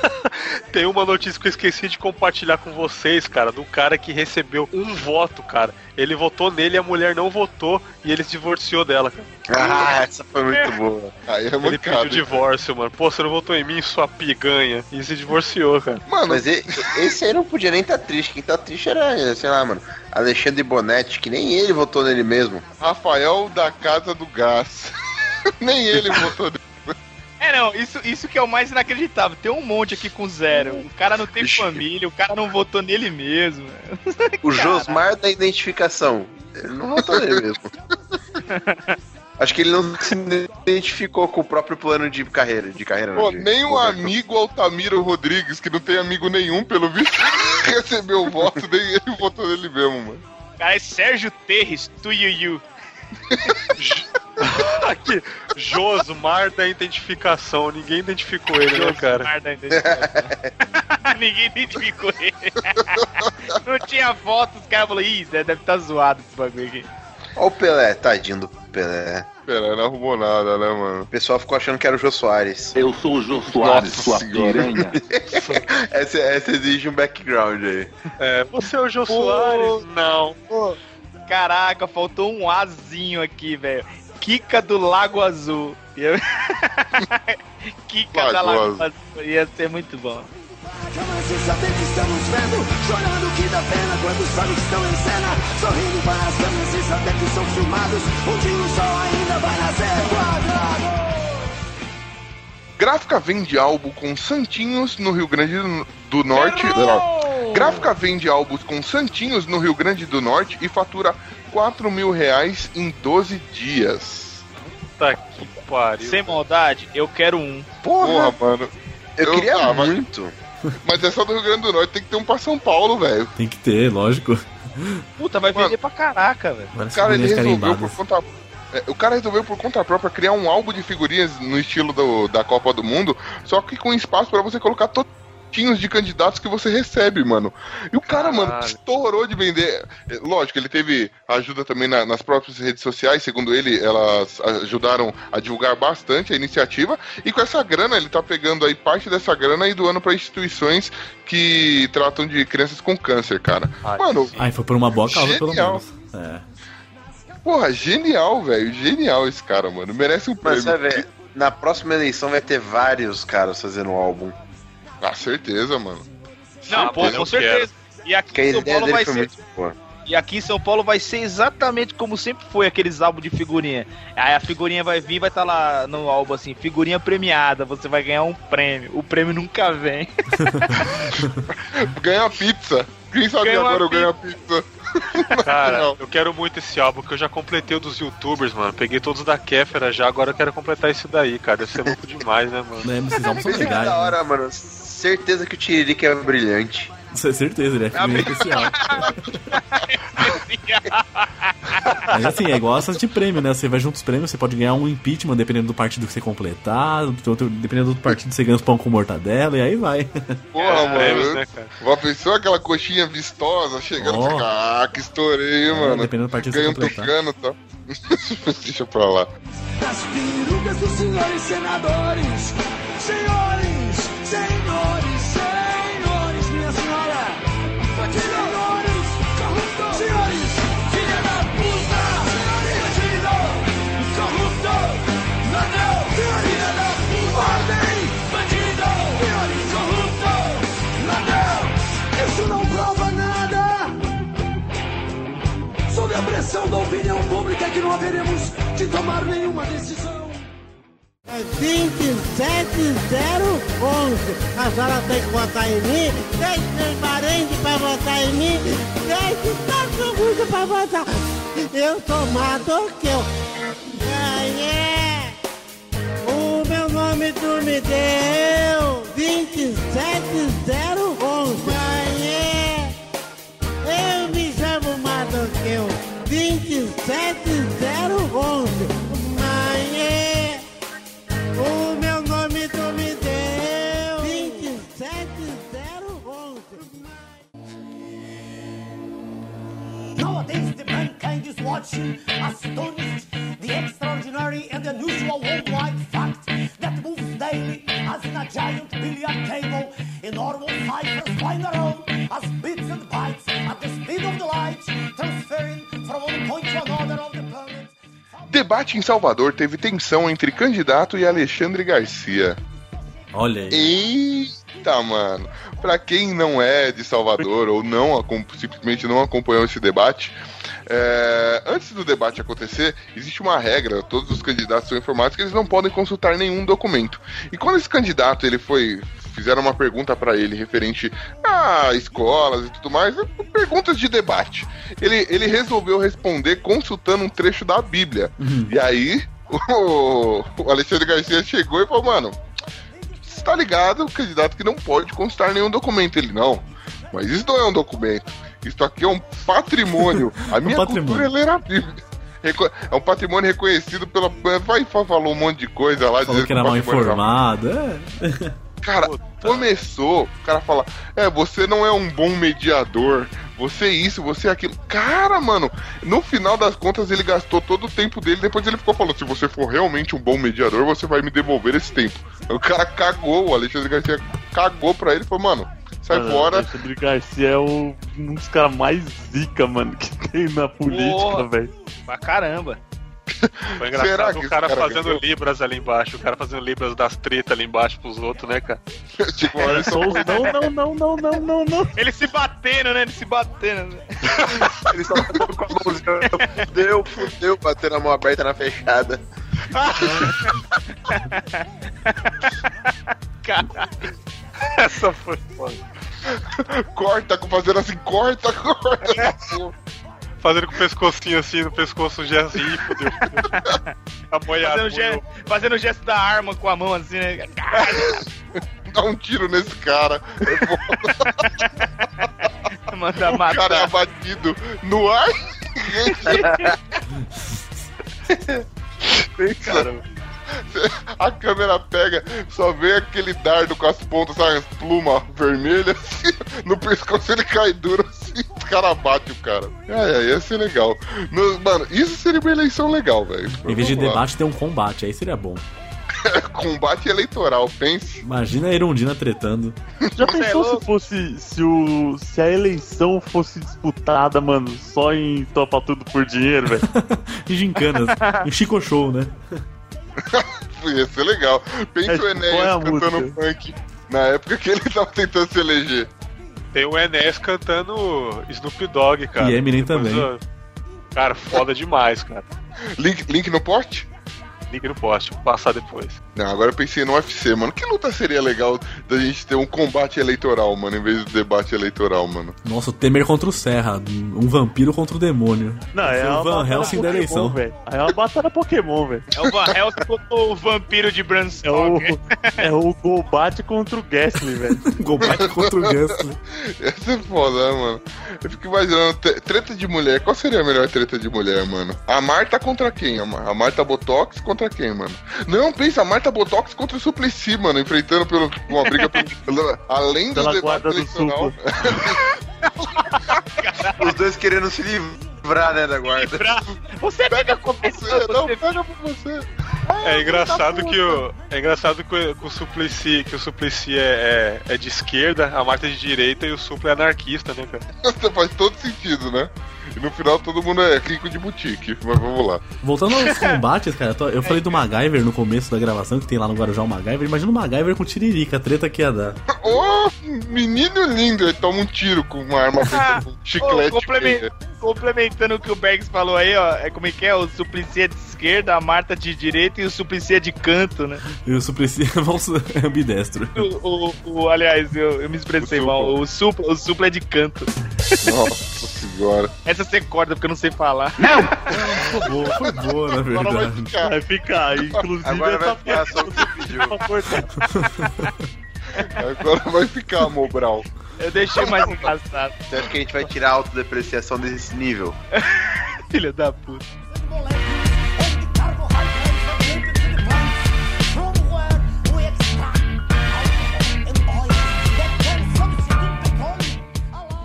(laughs) tem uma notícia que eu esqueci de compartilhar com vocês, cara, do cara que recebeu um voto, cara. Ele votou nele e a mulher não votou e ele se divorciou dela, cara. Ah, essa foi muito boa. Aí é Ele mancada, pediu hein? divórcio, mano. Pô, você não votou em mim, sua piganha. E se divorciou, cara. Mano, Mas esse aí não podia nem estar triste. Quem tá triste era, sei lá, mano, Alexandre Bonetti, que nem ele votou nele mesmo. Rafael da Casa do Gás. (laughs) Nem ele votou nele. É, não, isso, isso que é o mais inacreditável. Tem um monte aqui com zero. O cara não tem família, o cara não votou nele mesmo. (laughs) O Josmar da identificação. Ele não votou nele mesmo. (laughs) Acho que ele não se identificou com o próprio plano de carreira. De carreira Pô, de- nem o amigo Altamiro Rodrigues, que não tem amigo nenhum, pelo visto, (laughs) recebeu o voto, nem ele votou nele mesmo, mano. Cara, é Sérgio Terres, tu Yuyu. Aqui, Josmar da identificação. Ninguém identificou ele, né, cara? Josmar da identificação. (laughs) Ninguém identificou ele. não tinha foto, os caras falaram, ih, deve estar zoado esse bagulho aqui. Olha o Pelé, tadinho do Pelé. Pelé não arrumou nada, né, mano? O pessoal ficou achando que era o Jô Soares. Eu sou o Jô Soares, sua piranha. (laughs) essa, essa exige um background aí. É, você é o Jô Soares? Não. Caraca, faltou um Azinho aqui, velho. Kika do Lago Azul. Ia- (laughs) Kika da Lago Azul. Ia ser muito bom. Cama sem saber que estamos vendo Chorando que dá pena quando que estão em cena Sorrindo para as câmeras sem saber que são filmados Um dia o sol ainda vai nascer quadrado Gráfica vende álbum com Santinhos no Rio Grande do- do Norte. Gráfica vende álbuns com Santinhos no Rio Grande do Norte e fatura 4 mil reais em 12 dias. Puta que pariu. Sem maldade, eu quero um. Porra, mano. Eu queria ah, mas- muito. Mas é só do Rio Grande do Norte, tem que ter um pra São Paulo, velho. Tem que ter, lógico. Puta, vai vender pra caraca, velho. O cara ele resolveu por conta. é, O cara resolveu por conta própria criar um álbum de figurinhas no estilo do- da Copa do Mundo, só que com espaço pra você colocar totinhos de candidatos que você recebe, mano. E o cara, mano, Caralho. estourou de vender. É, Lógico, ele teve ajuda também na- nas próprias redes sociais, segundo ele, elas ajudaram a divulgar bastante a iniciativa. E com essa grana, ele tá pegando aí parte dessa grana e doando pra instituições que tratam de crianças com câncer, cara. Mano, Ai, foi por uma boa causa, pelo Genial. menos. É. Porra, genial, velho. Genial esse cara, mano. Merece um Mas prêmio. você vai ver, na próxima eleição vai ter vários caras fazendo um álbum. Ah, certeza, mano. Não, pô, com certeza. E aqui em São Paulo vai ser. muito. E aqui em São Paulo vai ser exatamente como sempre foi aqueles álbuns de figurinha. Aí a figurinha vai vir e vai estar lá no álbum assim, figurinha premiada, você vai ganhar um prêmio. O prêmio nunca vem. (laughs) Ganha pizza. Quem sabe Ganha agora eu ganho a pizza. (laughs) Cara, Não. eu quero muito esse álbum, que eu já completei o dos youtubers, mano. Peguei todos da Kéfera já, agora eu quero completar esse daí, cara. Deve ser louco (laughs) demais, né, mano? É, mas esses álbuns são Esse é legais. da hora, mano. Certeza que o Tiririca é brilhante. Com certeza, ele é figurinha especial. (laughs) Mas assim, é igual essas de prêmio, né? Você vai junto os prêmios, você pode ganhar um impeachment dependendo do partido que você completar, do outro- dependendo do partido você ganha os pão com mortadela e aí vai. Porra, É, prêmios, mano. né, cara? Uma pessoa, aquela coxinha vistosa, chegando oh. ah, que estourei, É, mano. dependendo do partido que você Ganhei um completar. tucano, tá? (laughs) Deixa pra lá. Das perucas dos senhores senadores Senhores, senhores, senhores Minha senhora. Senhores, corruptos Senhores, filha da puta. Bandido, corrupto Ladrão, filha da puta. Ordem, bandido. Senhores, corrupto Ladrão Isso não prova nada. Sob a pressão da opinião pública é que não haveremos de tomar nenhuma decisão. É 27011. A senhora tem que votar em mim. Tem seus parentes pra votar em mim. Tem todo mundo pra votar. Eu sou mais do que eu. Ganhei. nome tu me deu 27011. Watching, astonished, the extraordinary and unusual worldwide fact that moves daily as in a giant billiard table. Enormous ciphers flying around as bits and bytes at the speed of the light, transferring from one point to another of the planet. Debate em Salvador teve tensão entre candidato e Alexandre Garcia. Olha aí. Eita, mano. Pra quem não é de Salvador ou não simplesmente não acompanhou esse debate, é, antes do debate acontecer, existe uma regra, todos os candidatos são informados que eles não podem consultar nenhum documento. E quando esse candidato ele foi fizeram uma pergunta pra ele referente a escolas e tudo mais, perguntas de debate. Ele, ele resolveu responder consultando um trecho da Bíblia. E aí o, o Alexandre Garcia chegou e falou, mano, você tá ligado, o candidato que não pode constar nenhum documento. Ele, não, mas isso não é um documento. Isso aqui é um patrimônio. (laughs) A minha patrimônio. cultura é ler a Bíblia. Reco- É um patrimônio reconhecido pela. Vai, falou um monte de coisa lá. Falou dizendo que era o mal era- informado. É. (laughs) Cara, começou, o cara fala, é, você não é um bom mediador, você isso, você aquilo. Cara, mano, no final das contas ele gastou todo o tempo dele, depois ele ficou falando, se você for realmente um bom mediador, você vai me devolver esse tempo. O cara cagou, o Alexandre Garcia cagou pra ele e falou, mano, sai Mano, fora. Alexandre Garcia é o- um dos caras mais zica, mano, que tem na política, velho. Pra caramba. Foi Será engraçado que o cara, cara fazendo ganhou? libras ali embaixo, o cara fazendo libras das tretas ali embaixo pros outros, né, cara? (laughs) tipo, Olha só os não, não, não, não, não, não, não. Ele se batendo, né? Ele se batendo. né? (laughs) Ele só bateu com a mãozinha. Deu, fudeu, batendo a mão aberta na fechada. (laughs) Caralho. Essa foi foda. corta, fazendo assim, corta, corta. Fazendo com o pescocinho assim, no pescoço já assim, fudeu, fudeu. Apoiado. (laughs) Fazendo, ge fazendo o gesto da arma com a mão assim, né? (laughs) Dá um tiro nesse cara. (laughs) Manda o cara é matar. abatido no ar. Pensa, a câmera pega, só vê aquele dardo com as pontas, sabe, as plumas vermelhas, assim, no pescoço ele cai duro assim, os caras batem o cara. Ai, ai, ia ser legal. No- mano, isso seria uma eleição legal, velho. Em vez de lá. debate, tem um combate, aí seria bom. (laughs) Combate eleitoral, pense. Imagina a Irondina tretando. Já Você é pensou louco? se fosse. Se, o, se a eleição fosse disputada, mano, só em topa tudo por dinheiro, velho? (laughs) em gincanas. em Chico Show, né? (laughs) (laughs) Ia ser legal. Pensa É, o é Enéas a cantando música? funk na época que ele tava tentando se eleger. Tem o Enes cantando Snoop Dogg, cara. E Eminem Depois também. eu- Cara, foda demais, cara. Link, link no poste? Link no poste, vou passar depois. Não, agora eu pensei no UFC, mano. Que luta seria legal da gente ter um combate eleitoral, mano, em vez do debate eleitoral, mano? Nossa, o Temer contra o Serra. Um vampiro contra o demônio. Não, é Foi o Van Helsing da eleição. velho. Aí é uma batalha Pokémon, velho. É o Van Helsing contra o vampiro de É o, é o Golbat contra o Gasly, velho. (laughs) Combate contra o Gustly. Ia ser foda, né, mano? Eu fico imaginando, treta de mulher. Qual seria a melhor treta de mulher, mano? A Marta contra quem? A Marta Botox contra quem, mano? Não, pensa, a Marta Botox contra o Suplicy, mano, enfrentando pelo, uma briga pelo, (laughs) além debate guarda do eleitoral. (laughs) Os dois querendo se livrar, né, da guarda. Você pega com Você, não, pega pra você. É engraçado que o. É engraçado que o, que o Suplicy, que o Suplicy é, é, é de esquerda, a Marta é de direita e o Supla é anarquista, né, cara? (laughs) Faz todo sentido, né? E no final todo mundo é rico de boutique, mas vamos lá. Voltando aos (laughs) combates, cara, eu tô- eu falei do MacGyver no começo da gravação, que tem lá no Guarujá o MacGyver. Imagina o MacGyver com tiririca, a treta que ia dar. Ô, menino lindo, ele toma um tiro com uma arma feita com chiclete. Ô, complemen- meia. complementando o que o Bergs falou aí, ó. É como é que é? O Suplicy é de esquerda, a Marta de direita e o Suplicy é de canto, né? E o Suplicy é ambidestro. O, o- o- aliás, eu, eu me expressei O mal. O Supla, o Supla é de canto. Nossa senhora. Essa você corta porque eu não sei falar. Foi boa, foi boa, na Agora vai verdade. ficar. Vai ficar, inclusive Agora vai ficar só o áudio. (laughs) Agora vai ficar, Mobral. Eu deixei mais engraçado. Você acha que a gente vai tirar a autodepreciação desse nível? (laughs) Filho da puta.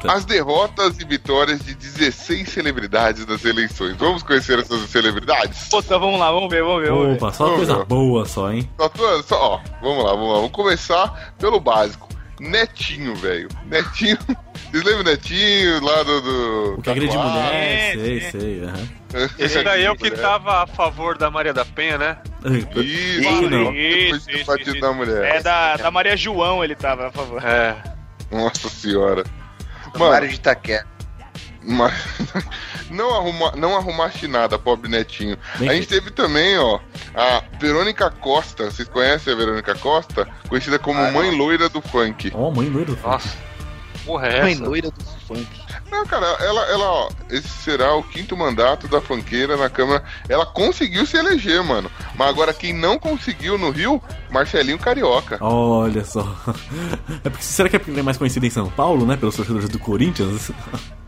As derrotas e vitórias de 16 celebridades das eleições. Vamos conhecer essas celebridades? Puta, vamos lá, vamos ver, vamos ver. Vamos ver. Opa, só coisa boa só, hein? Só, só- ó, vamos lá, vamos lá. Vamos começar pelo básico. Netinho, velho. Netinho. (laughs) Vocês lembram do Netinho lá do. do O que agride Tatuagem? mulher, sei, sei. aham. Esse (laughs) daí é o que Mulher. tava a favor da Maria da Penha, né? Isso, Ih, não. Depois do partido da mulher. É da, da Maria João, ele tava, por favor. É. Nossa senhora. Mário de Itaquera. Mas (laughs) não, arruma, não arrumaste nada, pobre netinho. Bem a gente teve também, ó, a Verônica Costa. Vocês conhecem a Verônica Costa? Conhecida como Ah, Mãe Loira do Funk. Ó, mãe loiro. Nossa. Porra, é Mãe essa? loira do funk. Não, cara, ela, ela, ó, esse será o quinto mandato da funkeira na Câmara. Ela conseguiu se eleger, mano. Mas agora quem não conseguiu no Rio, Marcelinho Carioca. Olha só. É porque, será que é porque ele é mais conhecido em São Paulo, né? Pelos torcedores do Corinthians?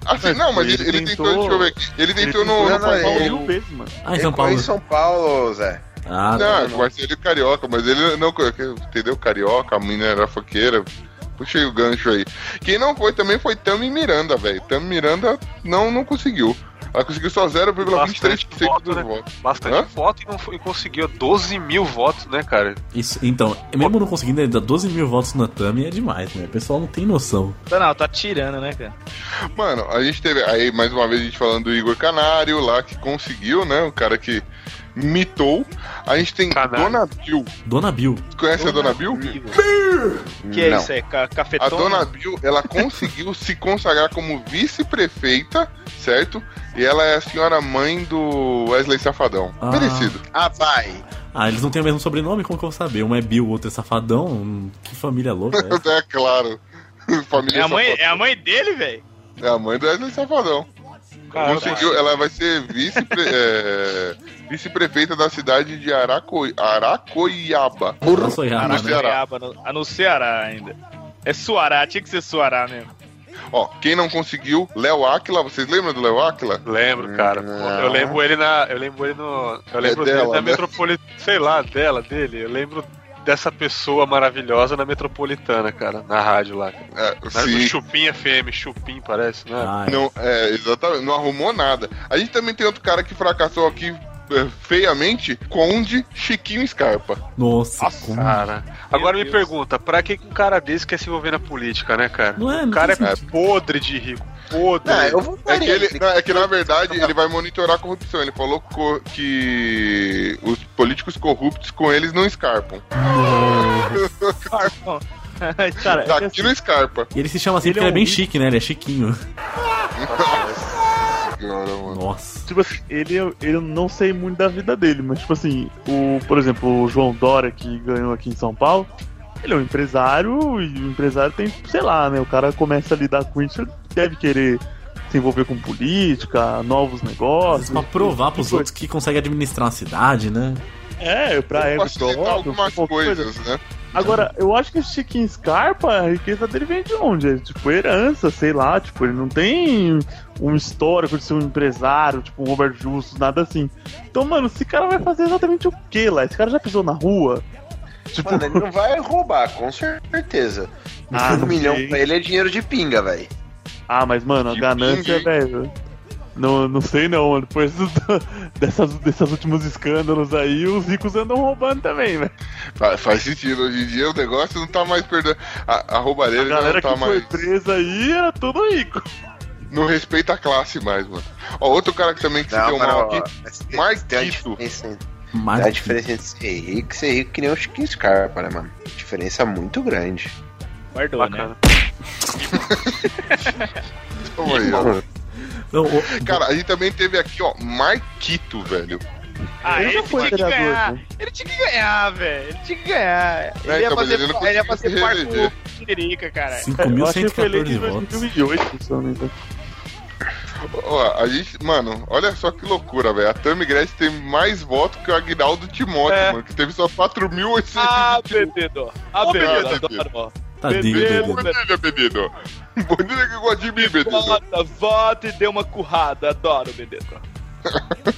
Assim, não, mas ele, Ele ele tentou, tentou- deixa eu ver aqui. Ele tentou Ele no, no tentou São Paulo. mil vezes, mano. Ah, em São Paulo. conheço São Paulo, Zé. Ah, Não, o Marcelinho Carioca, mas ele não. Entendeu? Carioca, a menina era funkeira. Puxei o gancho aí. Quem não foi também foi Tami Miranda, velho. Tami Miranda não, não conseguiu. Ela conseguiu só 0,23% voto, dos né? votos. Bastante Hã? voto e, não foi- e conseguiu 12 mil votos, né, cara? Isso, então, mesmo não conseguindo ainda 12 mil votos na Tami é demais, né? O pessoal não tem noção. Tá, não, tá tirando, né, cara? Mano, a gente teve. Aí, mais uma vez, a gente falando do Igor Canário lá, que conseguiu, né? O cara que mitou. A gente tem. Dona Bill. Dona Bill. Conhece a Dona Bill? Que é Não. isso aí? Ca A cafetona? Dona Bill, ela conseguiu se consagrar como vice-prefeita, certo? E ela é a senhora mãe do Wesley Safadão. Ah. Merecido. Ah, vai. Ah, eles não têm o mesmo sobrenome? Como que eu vou saber? Um é Bill, o outro é Safadão? Que família louca é essa? (laughs) É claro. (laughs) Família É a, mãe, Safadão. é a mãe dele, velho? É a mãe do Wesley Safadão. Caramba. Conseguiu, ela vai ser (laughs) é, vice-prefeita da cidade de Araco, Aracoiaba. Errado, no né? Ceará. Aracoiaba, no, ah, no Ceará ainda. É Suará, tinha que ser Suará mesmo. Ó, quem não conseguiu, Léo Aquila, vocês lembram do Léo Aquila? Lembro, cara. Não. Eu lembro ele na. Eu lembro ele no. Eu lembro É dele dela, na né? metropolitana. Sei lá, dela, dele. Eu lembro dessa pessoa maravilhosa na metropolitana, cara. Na rádio lá. É, Na, Chupim FM, Chupim, parece, né? Ah, é. Não, é, exatamente, não arrumou nada. A gente também tem outro cara que fracassou aqui feiamente, Conde Chiquinho Scarpa. Nossa, Nossa, como... cara. Agora me Deus. pergunta, pra que um cara desse quer se envolver na política, né, cara? Não é, o não cara tem é podre de rico. Podre. Não, eu vou É que, ele, não, é que na verdade ele vai monitorar a corrupção. Ele falou co- que os políticos corruptos com eles não escarpam. (laughs) Cara, é que Daqui assim, não escarpa. E ele se chama assim Ele porque é ele é um bem chique, né? Ele é chiquinho. (laughs) Mano. Nossa. tipo assim, ele, eu- eu não sei muito da vida dele, mas tipo assim, o, por exemplo, o João Dória que ganhou aqui em São Paulo, ele é um empresário e o empresário tem, sei lá, né? O cara começa a lidar com isso, ele deve querer se envolver com política, novos negócios. Pra provar pros outros que consegue administrar uma cidade, né? É, pra ego Facilitar algumas qualquer coisa. coisas, né? Agora, eu acho que esse Chiquinho Scarpa, a riqueza dele vem de onde? É, tipo, herança, sei lá, tipo, ele não tem um histórico de ser um empresário, tipo, um Robert Justus, nada assim. Então, mano, esse cara vai fazer exatamente o que lá? Esse cara já pisou na rua? Tipo, Mano, ele não (laughs) vai roubar, com certeza. Ah, um milhão pra ele é dinheiro de pinga, velho. ah, mas, mano, a ganância, velho. Não, não sei não, depois do- dessas, desses últimos escândalos aí, os ricos andam roubando também, velho. Fa- Faz sentido. Hoje em dia o negócio não tá mais perdendo. A, a A roubalheira já galera não tá que foi mais. presa aí era tudo rico. Não respeita a classe mais, mano. Ó, outro cara que também que se Não, deu mano, mal ó, aqui. tem- Marquito. Mas uma diferença entre ser rico e ser rico que nem o Chiquinho Scarpa, né, mano? Diferença muito grande. Guardou, Bacana. né? (laughs) Toma aí, ó. Mano, Não, o- Cara, a gente também teve aqui, ó, Marquito, velho. Ah, Ele ele, já foi tinha ganhar. né? Ele tinha que ganhar, velho. Ele tinha que ganhar. Ele ia então, fazer, ele não ele ia fazer se par reeleger. com o Tiririca, cara. Eu acho que ele foi eleito 5.114 em votos. 2008, se eu não me engano. Ó, a gente, mano, olha só que loucura, velho. A Tammy Gretchen tem mais votos que o Aguinaldo Timóteo, É. mano, que teve só 4.821. Ah, bebido. Ah, adoro. Tadinho, Bebido. Bebido. Bonilha, Bebido. Bonilha que gosta de mim, Bebido. Vota, vota e dê uma currada. Adoro, bebido. (laughs)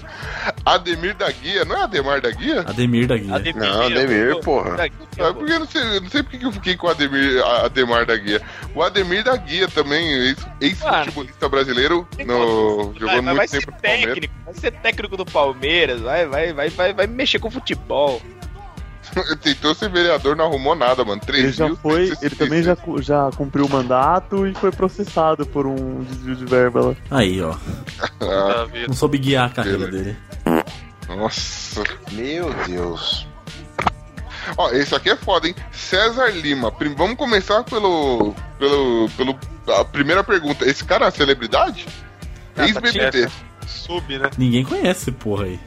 Ademir da Guia, não é Ademar da Guia? Ademir da Guia. Não, Ademir, porra. É porque eu não sei, eu não sei porque que eu fiquei com o Ademir, Ademar da Guia. O Ademir da Guia também, ex- ex-futebolista brasileiro, no, jogou Vai, vai muito ser tempo no Palmeiras. técnico, vai ser técnico do Palmeiras, vai, vai, vai, vai, vai mexer com futebol. (laughs) Tentou ser vereador, não arrumou nada, mano. Ele 3 já mil, foi, ele também já, já cumpriu o mandato e foi processado por um desvio de verba lá. Aí, ó. Ah, Não soube guiar a carreira dele. Nossa. Meu Deus. Ó, esse aqui é foda, hein? César Lima. Prim- Vamos começar pelo. pelo. pelo. A primeira pergunta. Esse cara é uma celebridade? Ah, Ex-BBB. Sub, né? Ninguém conhece esse porra aí.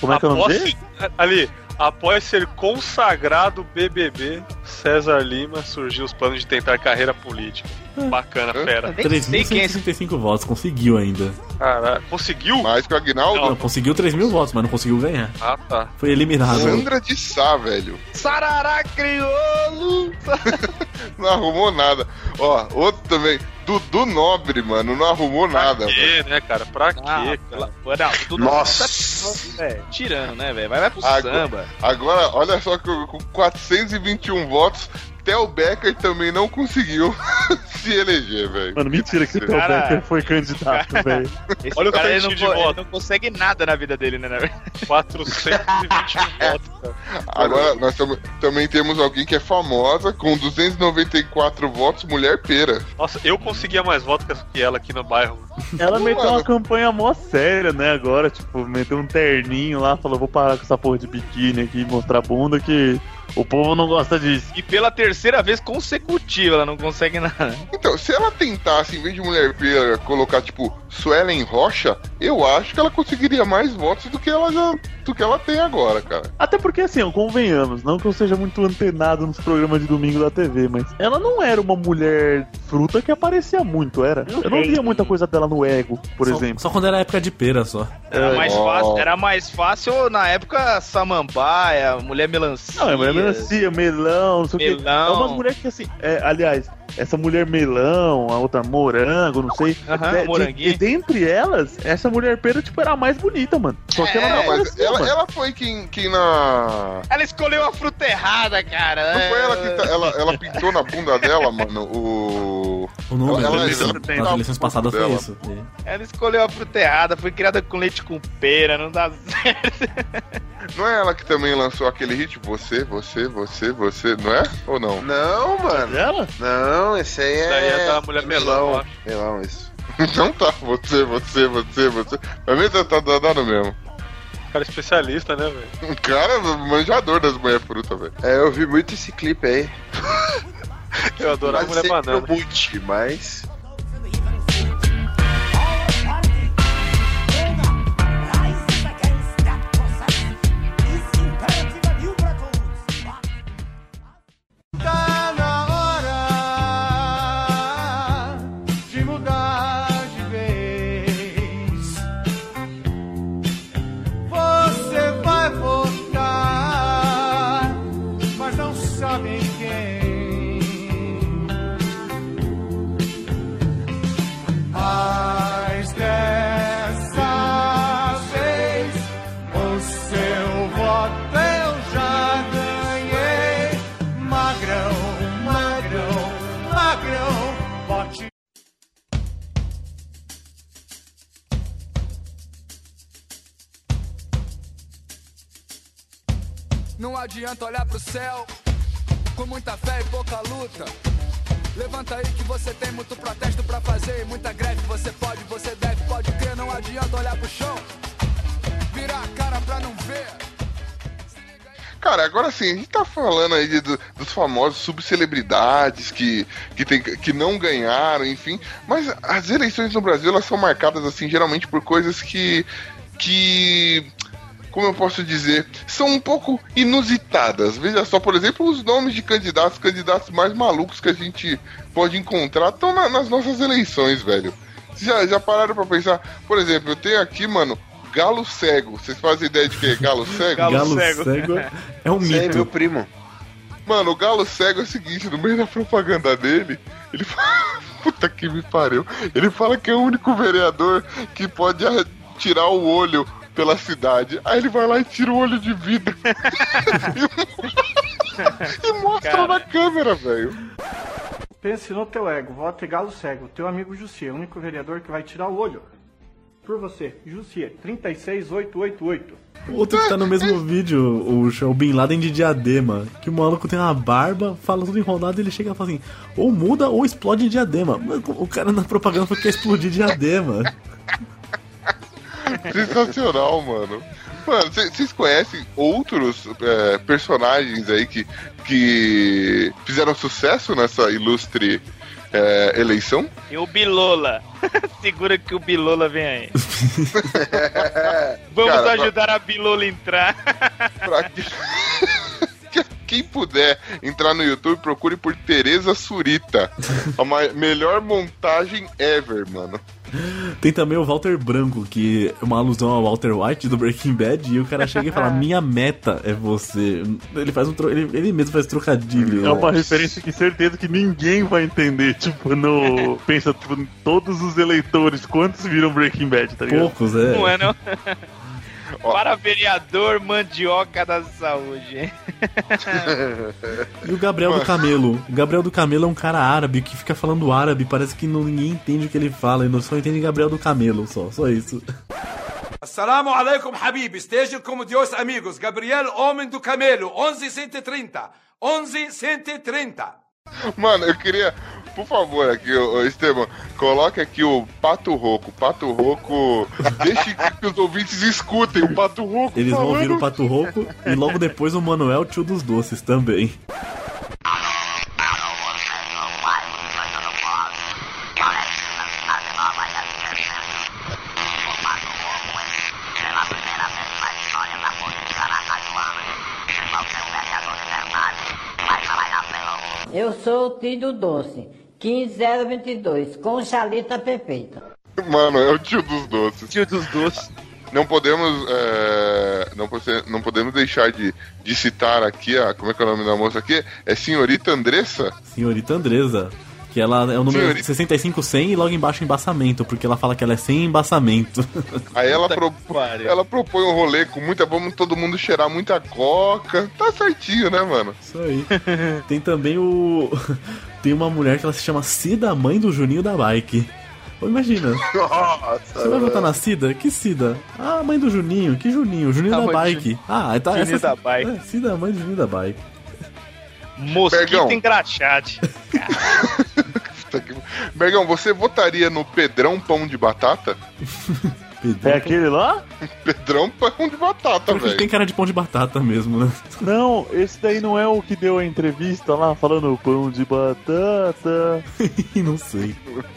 Como é que é o nome dele? Ali, após ser consagrado BBB, César Lima surgiu os planos de tentar carreira política. Bacana, fera. 3.165 votos, conseguiu ainda. Caralho, conseguiu? Mais que o Aguinaldo? Não, conseguiu 3 mil votos, mas não conseguiu ganhar. Ah, tá. Foi eliminado. Sandra de Sá, velho. Sarará crioulo! (laughs) Não arrumou nada. Ó, outro também. Dudu Nobre, mano, não arrumou nada. Pra quê, né, cara? Pra quê, Ah, cara? Não, tudo Nossa. Tá, é, tirando, né, velho? Vai, vai pro Agora, samba. agora, olha só que com 421 votos, Theo Becker também não conseguiu (laughs) se eleger, velho. Mano, mentira que o Theo Becker foi candidato, velho. Olha o cara ele não, de co- ele voto. não consegue nada na vida dele, né? na verdade? 421 votos, cara. Agora, nós tam- também temos alguém que é famosa, com 294 votos, mulher pera. Nossa, eu conseguia mais votos que ela aqui no bairro. Ela Não, meteu mano. uma campanha mó séria, né, agora, tipo, meteu um terninho lá, falou, vou parar com essa porra de biquíni aqui e mostrar bunda que o povo não gosta disso. E pela terceira vez consecutiva, ela não consegue nada. Então, se ela tentasse, em vez de mulher pera, colocar, tipo, Suelen Rocha, eu acho que ela conseguiria mais votos do que ela já, do que ela tem agora, cara. Até porque, assim, ó, convenhamos, não que eu seja muito antenado nos programas de domingo da TV, mas ela não era uma mulher fruta que aparecia muito, era? Eu não via muita coisa dela no ego, por Só- exemplo. Só quando era época de pera, só. Era, mais Ó. fácil, era mais fácil na época Samambaia, Mulher Melancia. Não, é mulher melancia, melão, não sei o quê. Melão. É umas mulheres que assim, é, aliás, essa mulher melão, a outra morango, não sei. De- de- moranguinho. e dentre elas, essa mulher pera, tipo, era a mais bonita, mano. Só que ela não aparecia, ela, mano. ela foi quem, quem na. Ela escolheu a fruta errada, cara. Não É, foi ela que tá- ela, ela pintou na bunda dela, mano, o. O número Ela- ela- ela- nas eleições passadas foi dela. isso. Ela escolheu a fruta errada, foi criada com leite com pera, não dá (laughs) certo. Não é ela que também lançou aquele hit? Você, você, você, você, não é? Ou não? Não, mano. Ela? Não, esse aí é. Isso daí é da mulher melão, eu acho. Melão, isso. Então tá, você, você, você, você. Pra mim tá, tá dando mesmo. Cara especialista, né, velho? (laughs) Um cara manjador das mulheres frutas, velho. É, eu vi muito esse clipe aí. (laughs) Eu adorava Mas mulher banana. boot, mas. Adianta olhar pro céu com muita fé e pouca luta. Levanta aí que você tem muito protesto pra fazer e muita greve. Você pode, você deve, pode crer. Não adianta olhar pro chão, virar a cara pra não ver. Cara, agora sim, a gente tá falando aí de- do- dos famosos subcelebridades que, que, tem, que não ganharam, enfim. Mas as eleições no Brasil, elas são marcadas, assim, geralmente por coisas que. que. Como eu posso dizer, são um pouco inusitadas. Veja só, por exemplo, os nomes de candidatos, os candidatos mais malucos que a gente pode encontrar estão na- nas nossas eleições, velho. Já, já pararam pra pensar? Por exemplo, eu tenho aqui, mano, galo cego. Vocês fazem ideia de que (laughs) é galo cego? Galo, cego. é um Sei, mito. meu primo. Mano, o galo cego é o seguinte, no meio da propaganda dele, ele (laughs) fala. Puta que me pariu. Ele fala que é o único vereador que pode tirar o olho pela cidade. Aí ele vai lá e tira o olho de vidro. (laughs) e mostra Cara. na câmera, velho. Pense no teu ego, vote Galo Cego. Teu amigo Jussier, o único vereador que vai tirar o olho. Por você, Jussier, 36888. Outro que tá no mesmo vídeo, o, o Bin Laden de diadema. Que o maluco tem uma barba, fala tudo enrolado e ele chega e fala assim: ou muda ou explode diadema. O cara na propaganda foi que quer explodir diadema. Sensacional, mano. Mano, vocês conhecem outros é, personagens aí que, que fizeram sucesso nessa ilustre é, eleição? E o Bilola. (laughs) Segura que o Bilola vem aí. (laughs) Vamos Cara, ajudar a Bilola a entrar. (laughs) Pra que- Quem puder entrar no YouTube, procure por Tereza Surita. A melhor montagem ever, mano. (laughs) Tem também o Walter Branco, que é uma alusão ao Walter White do Breaking Bad, e o cara chega e fala: (laughs) Minha meta é você. Ele faz um tro... ele, ele mesmo faz trocadilho. É uma né? referência que certeza que ninguém vai entender. Tipo, no. (laughs) Pensa, tipo, em todos os eleitores, quantos viram Breaking Bad, tá ligado? Poucos, é. Não é, não? Para vereador mandioca da saúde. E o Gabriel do Camelo. O Gabriel do Camelo é um cara árabe que fica falando árabe, parece que ninguém entende o que ele fala, e não só entende Gabriel do Camelo, só, só isso. Assalamu alaikum, Habib. Estejam como Deus amigos. Gabriel Homem do Camelo, 1130. 1130. Mano, eu queria, por favor, aqui, ô, ô, Esteban, coloque aqui o Pato Roco. Pato Roco, deixe que os ouvintes escutem o Pato Roco. Eles vão falando. ouvir o Pato Rouco e logo depois o Manuel, tio dos doces, também. Eu sou o tio do doce, 15022, com chalita perfeita. Mano, é o tio dos doces. Tio dos doces. Não podemos, é, não, não podemos deixar de, de citar aqui, a, como é que é o nome da moça aqui? É senhorita Andressa? Senhorita Andresa. Que ela é o número Senhorita- 6500 e logo embaixo embaçamento, porque ela fala que ela é sem embaçamento. (laughs) Aí ela, pro- ela propõe um rolê com muita. Vamos todo mundo cheirar muita coca. Tá certinho, né, mano? Isso aí. Tem também o. (laughs) Tem uma mulher que ela se chama Cida, mãe do Juninho da Bike. Imagina. (laughs) Nossa. Você vai votar na Cida? Que Cida? Ah, mãe do Juninho. Que Juninho? Juninho da do Bike. Juninho. Ah, tá. Juninho essa... da Bike. É, Cida, mãe do Juninho da Bike. Mosquito Bergão. engraxate. Puta que- Bergão, você votaria no Pedrão Pão de Batata? (laughs) Pedrão. É aquele lá? (laughs) Pedrão Pão de Batata, velho. tem cara de pão de batata mesmo, né? (laughs) Não, esse daí não é o que deu a entrevista lá falando pão de batata. Não sei.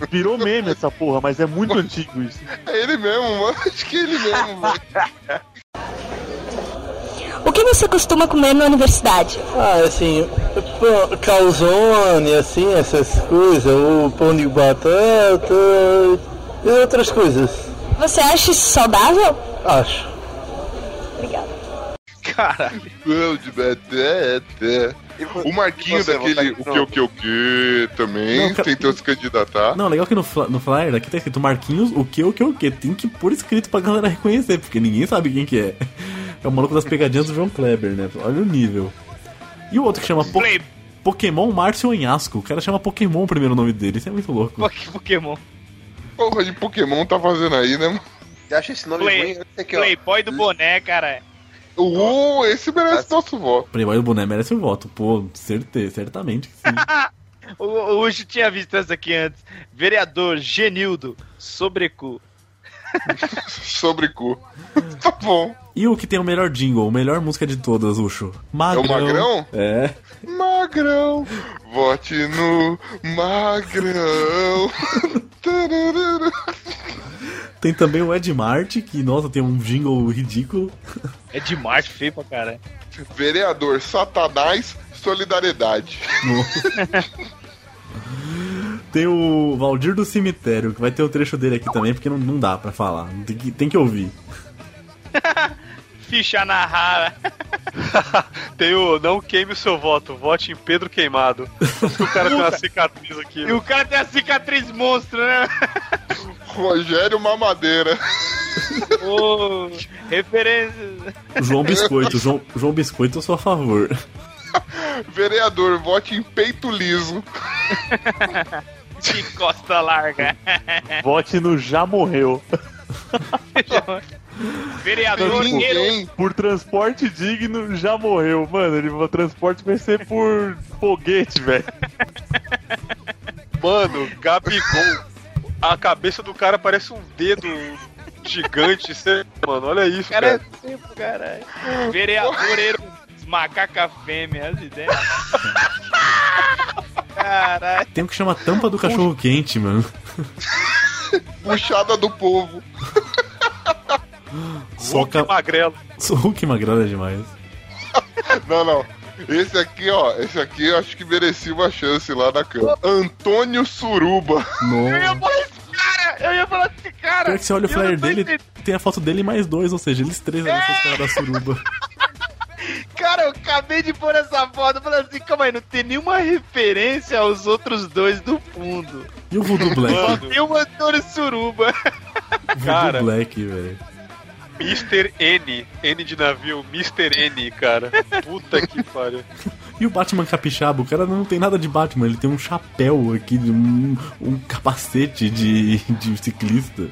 Virou meme essa porra, mas é muito antigo isso. É ele mesmo, mano. Acho que é ele mesmo, velho. O que você costuma comer na universidade? Ah, assim, calzone, assim, essas coisas, o pão de batata e outras coisas. Você acha isso saudável? Acho. Obrigada. Caralho. Pão de Batata. O Marquinho e você, daquele. O que, o que, o que também Não, cara- tentou se candidatar. Não, legal que no, no flyer aqui tá escrito Marquinhos, o que, o que, o que. Tem que pôr escrito pra galera reconhecer, porque ninguém sabe quem que é. É o maluco das pegadinhas do João Kleber, né? Olha o nível. E o outro que chama Po- Play- Pokémon Márcio Onhasco. O cara chama Pokémon o primeiro nome dele. Isso é muito louco. Pok- Pokémon. Porra de Pokémon tá fazendo aí, né, mano? Você acha esse nome Play- ruim? Esse aqui, ó. Playboy do boné, cara. Uh, esse merece nosso voto. Playboy do Boné merece o voto. Pô, certeza, certamente que sim. (laughs) O, o Ucho tinha visto essa aqui antes. Vereador Genildo Sobrecu. Sobre cu. (laughs) Tá bom. E o que tem o melhor jingle, a melhor música de todas, Ucho? Magrão. É o Magrão? É. Magrão, vote no Magrão. (laughs) Tem também o Ed Mart, que, nossa, tem um jingle ridículo. É de Marte, feio pra caralho. Vereador Satanás, solidariedade. (laughs) No- Tem o Valdir do Cemitério, que vai ter o trecho dele aqui também, porque não, não dá pra falar. Tem que, tem que ouvir. (laughs) Ficha na rara. (laughs) Tem o não queime o seu voto, vote em Pedro Queimado. Porque o cara tem uma cicatriz aqui. E o cara tem a cicatriz monstro, né? (laughs) Rogério Mamadeira. Ô, referência. João Biscoito, João, João Biscoito, eu sou a favor. Vereador, vote em peito liso. De costa larga. (laughs) Vote no já morreu. (laughs) Vereador Guerreiro. Por transporte digno, já morreu. Mano, ele, o transporte vai ser por foguete, velho. Mano, Gabigol. A cabeça do cara parece um dedo gigante. Mano, olha isso, Cara, é cara. tempo, caralho. Vereador Eiro, macaca fêmea, as ideias. (laughs) Caralho. Tem um que chama Tampa do Cachorro Quente, mano. (laughs) Puxada do povo. Soca. Magrelo. Hulk magrelo é demais. Não, não. Esse aqui, ó, esse aqui eu acho que merecia uma chance lá na cama. Antônio Suruba. Nossa. Cara, eu ia falar desse cara. Pior que você olha o Eu flyer dele, entendendo. tem a foto dele e mais dois, ou seja, eles três ali são os caras da suruba. (laughs) Cara, eu acabei de pôr essa foto falando assim, calma aí, não tem nenhuma referência aos outros dois do fundo. E o Voodoo Black? Só tem o Antônio Suruba. Voodoo. Black, velho. Mr. N. N de navio, Mr. N, cara. Puta que pariu. E o Batman capixaba, o cara não tem nada de Batman, ele tem um chapéu aqui, um, um capacete de, de ciclista.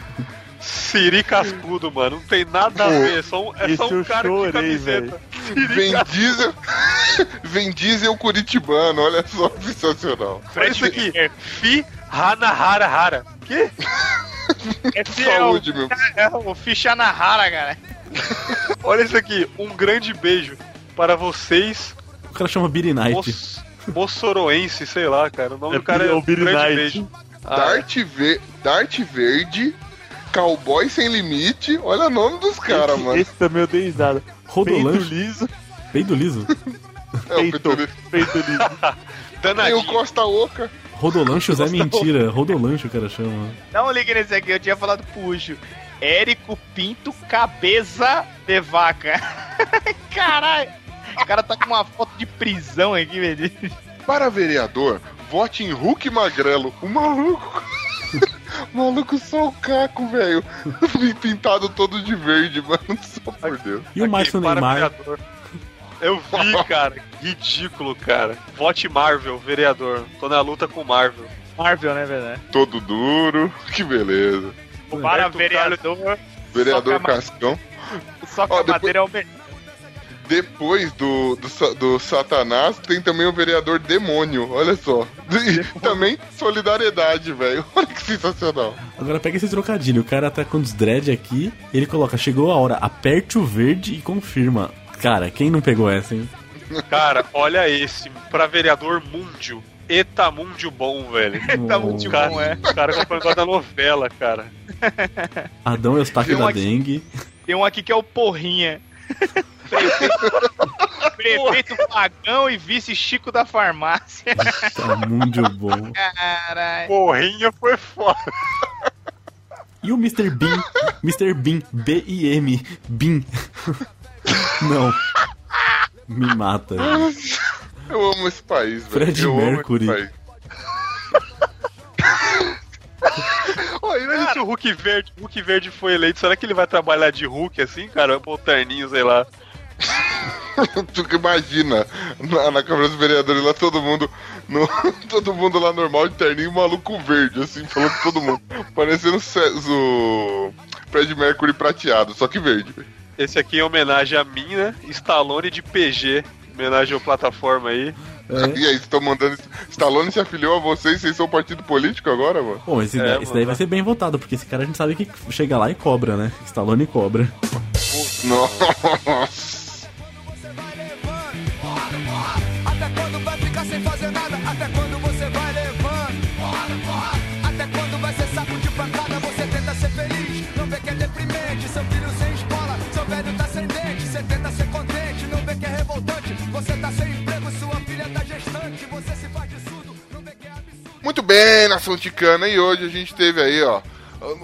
Siri cascudo, mano. Não tem nada a ver. É só um, é só um cara de camiseta. Vem Diesel. (laughs) Vem Diesel Curitibano, olha só, sensacional. Olha isso aqui. Fi Hana Hara Hara. Que? (laughs) Esse Saúde, é o, meu. É o Ficha na rara, cara. (laughs) Olha isso aqui. Um grande beijo para vocês, O cara chama Beery Knight. mos, moçoroense, sei lá, cara. O nome É do cara é é o um Billy grande Knight. beijo. Ah, Dart, Ve Dart Verde, Cowboy Sem Limite. Olha o nome dos caras, esse, mano. esse também eu dei risada. Rodolanche. Peito liso. Peido liso. (laughs) É o Peito, peito liso. (laughs) Tem o. Costa Oca. Rodolanche é mentira. Rodolanche o cara chama. Dá um link nesse aqui, eu tinha falado puxo. Érico Pinto Cabeça de Vaca. (laughs) Caralho. O cara tá com uma foto de prisão aqui, velho. Para vereador, vote em Hulk Magrelo. O maluco. O maluco só o caco, velho. (laughs) Pintado todo de verde, mano. (laughs) Só por Deus. E o Márcio para Neymar? Eu vi, (laughs) cara. Ridículo, cara. Vote Marvel, vereador. Tô na luta com Marvel. Marvel, né, velho? Todo duro. Que beleza. Para Roberto vereador. Vereador Cascão. Só que a madeira é o melhor. Depois do, do, do Satanás, tem também o vereador Demônio. Olha só. E também solidariedade, velho. (laughs) Olha que sensacional. Agora pega esse trocadilho. O cara tá com os dread aqui, ele coloca, chegou a hora, aperte o verde e confirma. Cara, quem não pegou essa, hein? Cara, olha esse. Pra vereador Mundio. Eta Mundio bom, velho. Tá muito cara, bom, é. O cara que foi da novela, cara. Adão Eustáquio um da aqui- dengue. Tem um aqui que é o Porrinha. (laughs) (laughs) Prefeito, prefeito Pagão e vice Chico da farmácia. Tá muito bom. Caralho. Porrinha foi foda. E o Mr. Bean? Mr. Bean, B-I-M, Bean. Não. Me mata. Eu amo esse país, velho. Fred Eu amo esse Mercury. país. Olha, se o Hulk Verde, Hulk Verde foi eleito. Será que ele vai trabalhar de Hulk assim, cara? Vai pôr o terninho, sei lá. (laughs) tu que imagina, na, na Câmara dos Vereadores lá, todo mundo. no- (laughs) todo mundo lá normal de terninho, maluco verde, assim, falando com todo mundo. Parecendo o Fred Mercury prateado, só que verde. velho. Esse aqui é homenagem a mim, né? Stallone de PG. Homenagem à plataforma aí. É. E aí, estão mandando. Stallone se afiliou a vocês, vocês são partido político agora, mano? Bom, esse, É, daí, mano. esse daí vai ser bem votado, porque esse cara a gente sabe que chega lá e cobra, né? Stallone cobra. Nossa. Muito bem, nação ticana, e hoje a gente teve aí, ó,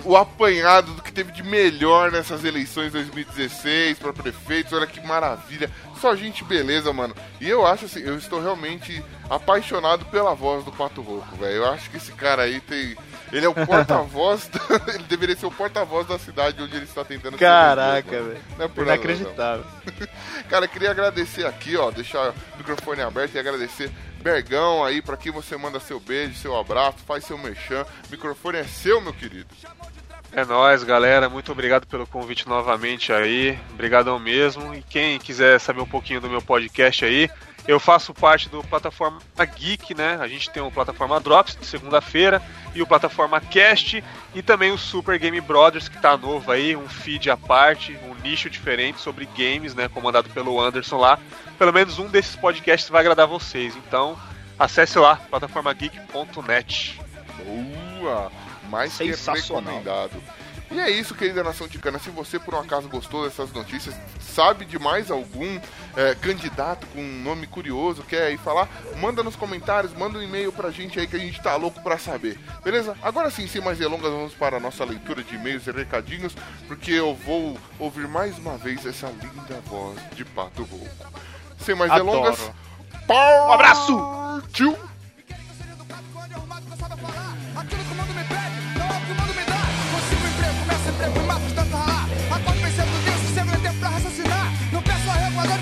o apanhado do que teve de melhor nessas eleições 2016 para prefeitos. Olha que maravilha. Só gente beleza, mano. E eu acho assim, eu estou realmente apaixonado pela voz do Pato Rouco, velho. Eu acho que esse cara aí tem. Ele é o (laughs) porta-voz. da- (laughs) ele deveria ser o porta-voz da cidade onde ele está tentando Caraca, velho. Não é por nada, não. Inacreditável. (laughs) Cara, queria agradecer aqui, ó, deixar o microfone aberto e agradecer Bergão aí, pra quem você manda seu beijo, seu abraço, faz seu merchan. O microfone é seu, meu querido. É nóis, galera. Muito obrigado pelo convite novamente aí. Obrigadão mesmo. E quem quiser saber um pouquinho do meu podcast aí, eu faço parte do plataforma Geek, né? A gente tem o plataforma Drops de segunda-feira e o plataforma Cast e também o Super Game Brothers que tá novo aí, um feed à parte, um nicho diferente sobre games, né? Comandado pelo Anderson lá. Pelo menos um desses podcasts vai agradar vocês. Então, acesse lá, plataformageek.net. Boa! Mais que Sensacional. recomendado. E é isso, querida nação ticana. Se você por um acaso gostou dessas notícias, sabe de mais algum é, candidato com um nome curioso, quer aí falar, manda nos comentários, manda um e-mail pra gente aí que a gente tá louco pra saber. Beleza? Agora sim, sem mais delongas, vamos para a nossa leitura de e-mails e recadinhos, porque eu vou ouvir mais uma vez essa linda voz de Pato Rouco. Sem mais Adoro. delongas, Um abraço! Tio!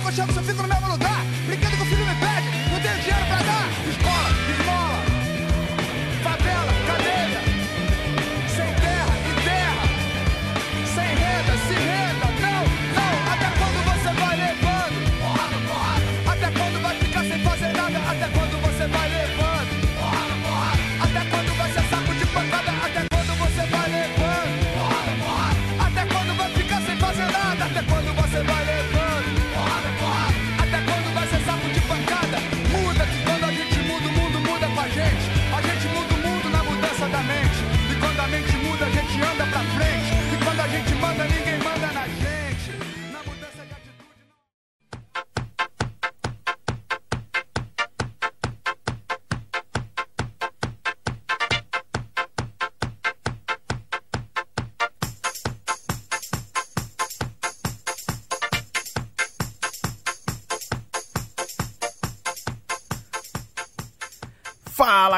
Arrego, agora que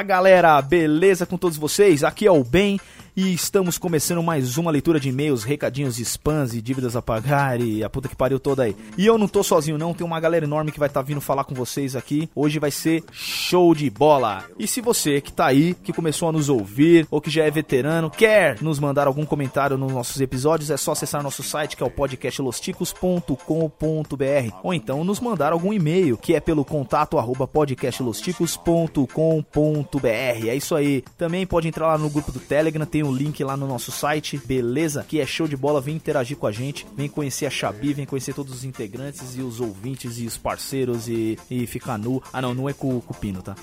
Galera, beleza com todos vocês? Aqui é o Ben e estamos começando mais uma leitura de e-mails, recadinhos, spams e dívidas a pagar e a puta que pariu toda aí. E eu não tô sozinho não, tem uma galera enorme que vai estar vindo falar com vocês aqui. Hoje vai ser show de bola. E se você que tá aí, que começou a nos ouvir ou que já é veterano, quer nos mandar algum comentário nos nossos episódios, é só acessar nosso site que é o podcastlosticos.com.br ou então nos mandar algum e-mail que é pelo contato arroba podcastlosticos.com.br. É isso aí. Também pode entrar lá no grupo do Telegram, tem o link lá no nosso site, beleza? Que é show de bola, vem interagir com a gente, vem conhecer a Xabi, vem conhecer todos os integrantes e os ouvintes e os parceiros e, e ficar nu. Ah não, não é com, o Pino, tá?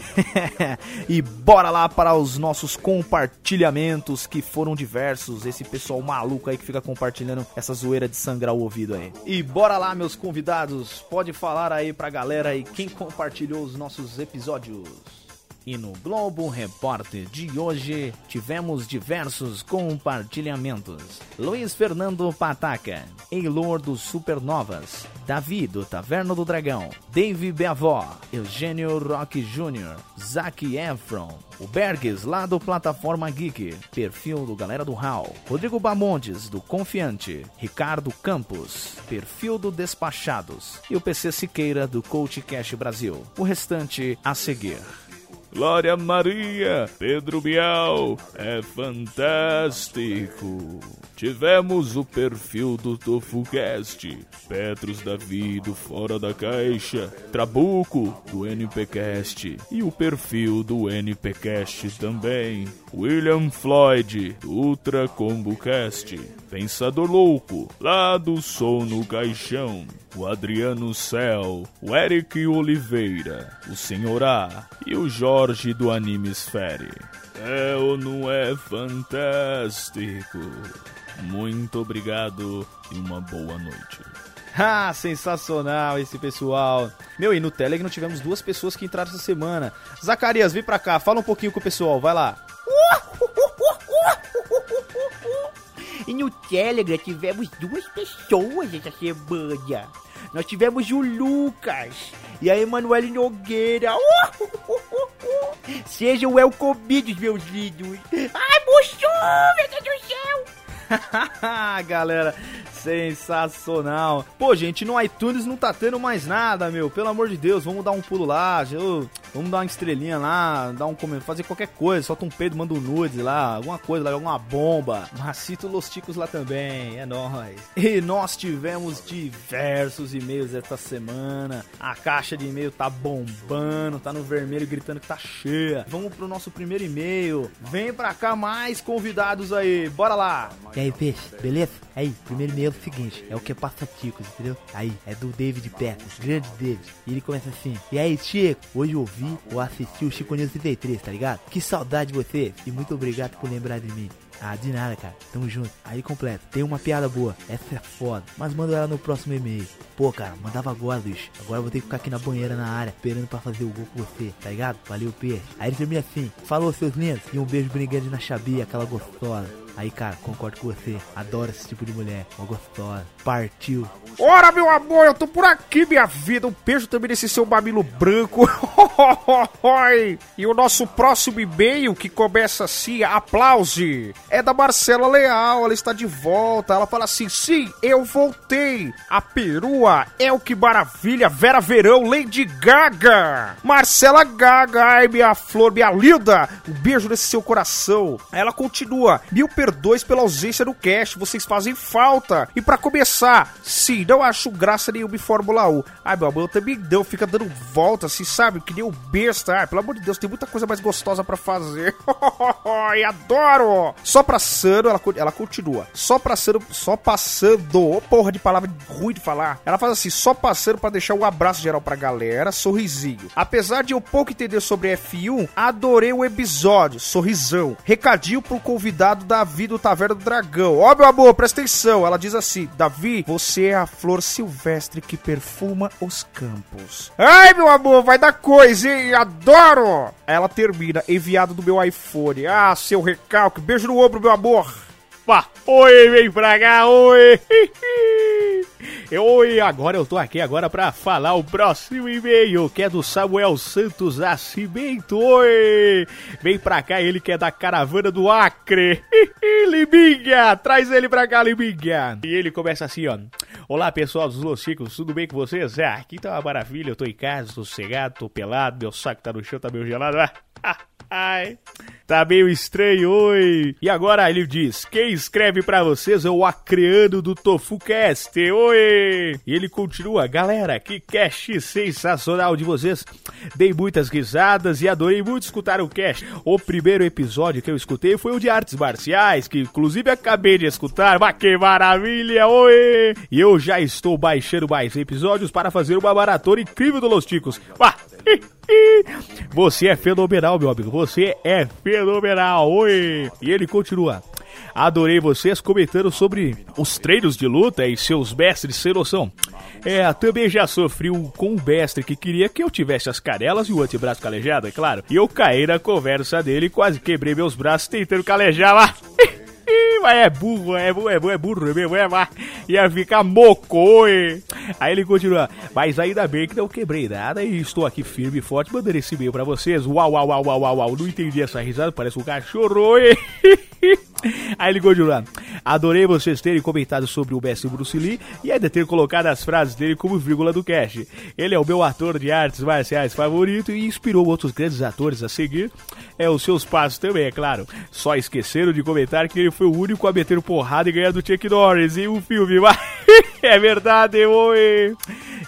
(laughs) e bora lá para os nossos compartilhamentos que foram diversos. Esse pessoal maluco aí que fica compartilhando essa zoeira de sangrar o ouvido aí. E bora lá, meus convidados, pode falar aí pra galera aí quem compartilhou os nossos episódios. E no Globo Repórter de hoje tivemos diversos compartilhamentos. Luiz Fernando Pataca, Eilor dos Supernovas, Davi do Taverno do Dragão, Dave Beavó, Eugênio Rock Jr., Zac Efron, o Bergs lá do Plataforma Geek, perfil do Galera do Hall, Rodrigo Bamondes do Confiante, Ricardo Campos, perfil do Despachados e o PC Siqueira do Coach Cash Brasil. O restante a seguir. Glória Maria, Pedro Bial, é fantástico. Tivemos o perfil do TofuCast, Petros Davi do Fora da Caixa, Trabuco do NPcast e o perfil do NPcast também. William Floyd do Ultra Combo Cast, Pensador Louco, lá do Som no Caixão, o Adriano Cel, o Eric Oliveira, o Senhor A e o Jorge do Animesfere. É ou não é fantástico? Muito obrigado e uma boa noite. Ah, sensacional esse pessoal. Meu, e no Telegram tivemos duas pessoas que entraram essa semana. Zacarias, vem pra cá, fala um pouquinho com o pessoal, vai lá. E no Telegram tivemos duas pessoas essa semana. Nós tivemos o Lucas e a Emanuele Nogueira. Sejam welcomidos, meus lindos. Ai, moço, meu Deus do céu. (laughs) Galera, sensacional. Pô, gente, no iTunes não tá tendo mais nada, meu. Pelo amor de Deus, vamos dar um pulo lá. Vamos dar uma estrelinha lá, dar um comentário, fazer qualquer coisa. Solta um pedo, manda um nude lá, alguma coisa lá, alguma bomba. Mas cita os ticos lá também, é nóis. E nós tivemos diversos e-mails esta semana. A caixa de e-mail tá bombando, tá no vermelho gritando que tá cheia. Vamos pro nosso primeiro e-mail. Vem pra cá mais convidados aí, bora lá. E aí, peixe, beleza? Aí, primeiro e-mail é o seguinte, é o que passa ticos, entendeu? Aí, é do David Peters, grande David. E ele começa assim, e aí, Chico, hoje eu ouvi ou assisti o Chico News 33, tá ligado? Que saudade de você e muito obrigado por lembrar de mim. Ah, de nada, cara. Tamo junto. Aí completa. Tem uma piada boa. Essa é foda. Mas manda ela no próximo e-mail. Pô, cara, mandava agora, bicho. Agora eu vou ter que ficar aqui na banheira na área, esperando pra fazer o gol com você, tá ligado? Valeu, peixe. Aí ele termina assim. Falou, seus lindos. E um beijo brigante na Xabi, aquela gostosa. Aí, cara, concordo com você. Adoro esse tipo de mulher. Uma gostosa. Partiu. Ora, meu amor, eu tô por aqui, minha vida. Um beijo também nesse seu mamilo branco. (laughs) e o nosso próximo e-mail, que começa assim, aplause, é da Marcela Leal. Ela está de volta. Ela fala assim: sim, eu voltei. A perua é o que maravilha. Vera Verão, Lady Gaga. Marcela Gaga, ai, minha flor, minha linda. Um beijo nesse seu coração. Ela continua: mil perdões pela ausência do cast. Vocês fazem falta. E para começar, sim, não acho graça nenhuma em Fórmula 1. Ai, meu amor, eu também não. Fica dando volta, assim, sabe? Que nem um besta. Ai, pelo amor de Deus, tem muita coisa mais gostosa para fazer. Ai, (laughs) adoro! Só passando, ela, ela continua. Só passando, só passando. Porra de palavra ruim de falar. Ela faz assim, só passando para deixar um abraço geral pra galera, sorrisinho. Apesar de eu pouco entender sobre F1, adorei o episódio, sorrisão. Recadinho pro convidado Davi do Taverna do Dragão. Ó, meu amor, presta atenção. Ela diz assim: Davi, você é a flor silvestre que perfuma os campos. Ai, meu amor, vai dar coisa, hein? Adoro! Ela termina, enviado do meu iPhone. Ah, seu recalque. Beijo no ombro, meu amor. Pá, oi, vem pra cá, oi. (laughs) Oi, agora eu tô aqui agora pra falar o próximo e-mail, que é do Samuel Santos Nascimento. Oi! Vem pra cá, ele que é da caravana do Acre. (laughs) Liminha, traz ele pra cá, Liminha. E ele começa assim, ó. Olá, pessoal dos Los tudo bem com vocês? Ah, aqui tá uma maravilha, eu tô em casa, sossegado, tô pelado, meu saco tá no chão, tá meio gelado. Ah, (laughs) Ai, tá meio estranho, oi. E agora ele diz: Quem escreve pra vocês é o Acreano do TofuCast, oi. E ele continua: Galera, que cast sensacional de vocês. Dei muitas risadas e adorei muito escutar o cast. O primeiro episódio que eu escutei foi o de artes marciais, que inclusive acabei de escutar. Mas que maravilha, oi. E eu já estou baixando mais episódios para fazer uma maratona incrível do Los Ticos. Ah, (laughs) você é fenomenal, meu amigo. Você é fenomenal. Oi! E ele continua. Adorei vocês comentando sobre os treinos de luta e seus mestres sem noção. É, também já sofri um com um mestre que queria que eu tivesse as canelas e o antebraço calejado, é claro. E eu caí na conversa dele e quase quebrei meus braços tentando calejar lá. (laughs) Mas é burro, é burro, é burro, é burro mesmo, é, mas ia ficar mocoe. Aí ele continua, mas ainda bem que não quebrei nada e estou aqui firme e forte mandando esse e-mail pra vocês. Uau, uau, uau, uau, uau, uau, não entendi essa risada, parece um cachorro. Oi. (laughs) Aí ele continua. Adorei vocês terem comentado sobre o mestre Bruce Lee e ainda ter colocado as frases dele como vírgula do cast. Ele é o meu ator de artes marciais favorito e inspirou outros grandes atores a seguir. É os seus passos também, é claro. Só esqueceram de comentar que ele foi o único a meter porrada e ganhar do Chuck Norris em um filme. (laughs) é verdade, oi.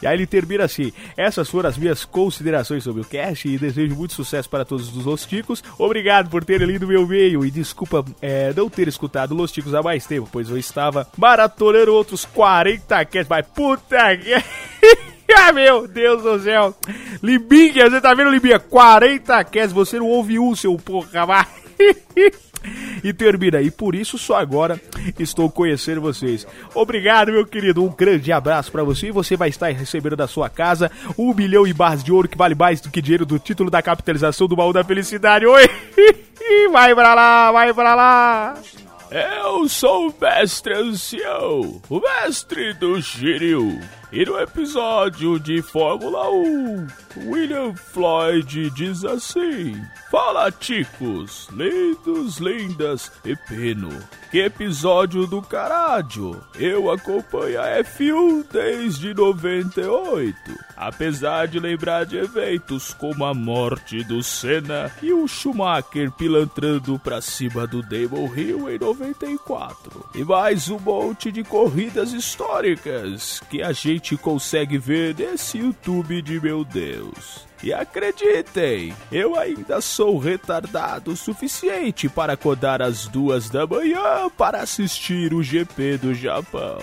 E aí ele termina assim: Essas foram as minhas considerações sobre o cast e desejo muito sucesso para todos os Losticos. Obrigado por terem lido meu e-mail e desculpa é, não ter escutado Los Ticos há mais tempo, pois eu estava maratonando outros 40 casts. Mas puta que. (laughs) Ah, meu Deus do céu! Limbinha, você tá vendo, Limbinha? 40 casts, você não ouve um, seu porra, vai! (laughs) (laughs) e termina. E por isso só agora estou conhecendo vocês. Obrigado, meu querido. Um grande abraço pra você. E você vai estar recebendo da sua casa um milhão e barras de ouro que vale mais do que dinheiro do título da capitalização do baú da felicidade. Oi! (laughs) Vai pra lá, vai pra lá! Eu sou o mestre ancião, o mestre do Shiryu. E no episódio de Fórmula 1, William Floyd diz assim: Fala, ticos, lindos, lindas e pino. Que episódio do caralho! Eu acompanho a F1 desde 98. Apesar de lembrar de eventos como a morte do Senna e o Schumacher pilantrando pra cima do Damon Hill em 94. E mais um monte de corridas históricas que a gente consegue ver nesse YouTube de meu Deus. E acreditem, eu ainda sou retardado o suficiente para acordar às duas da manhã para assistir o GP do Japão.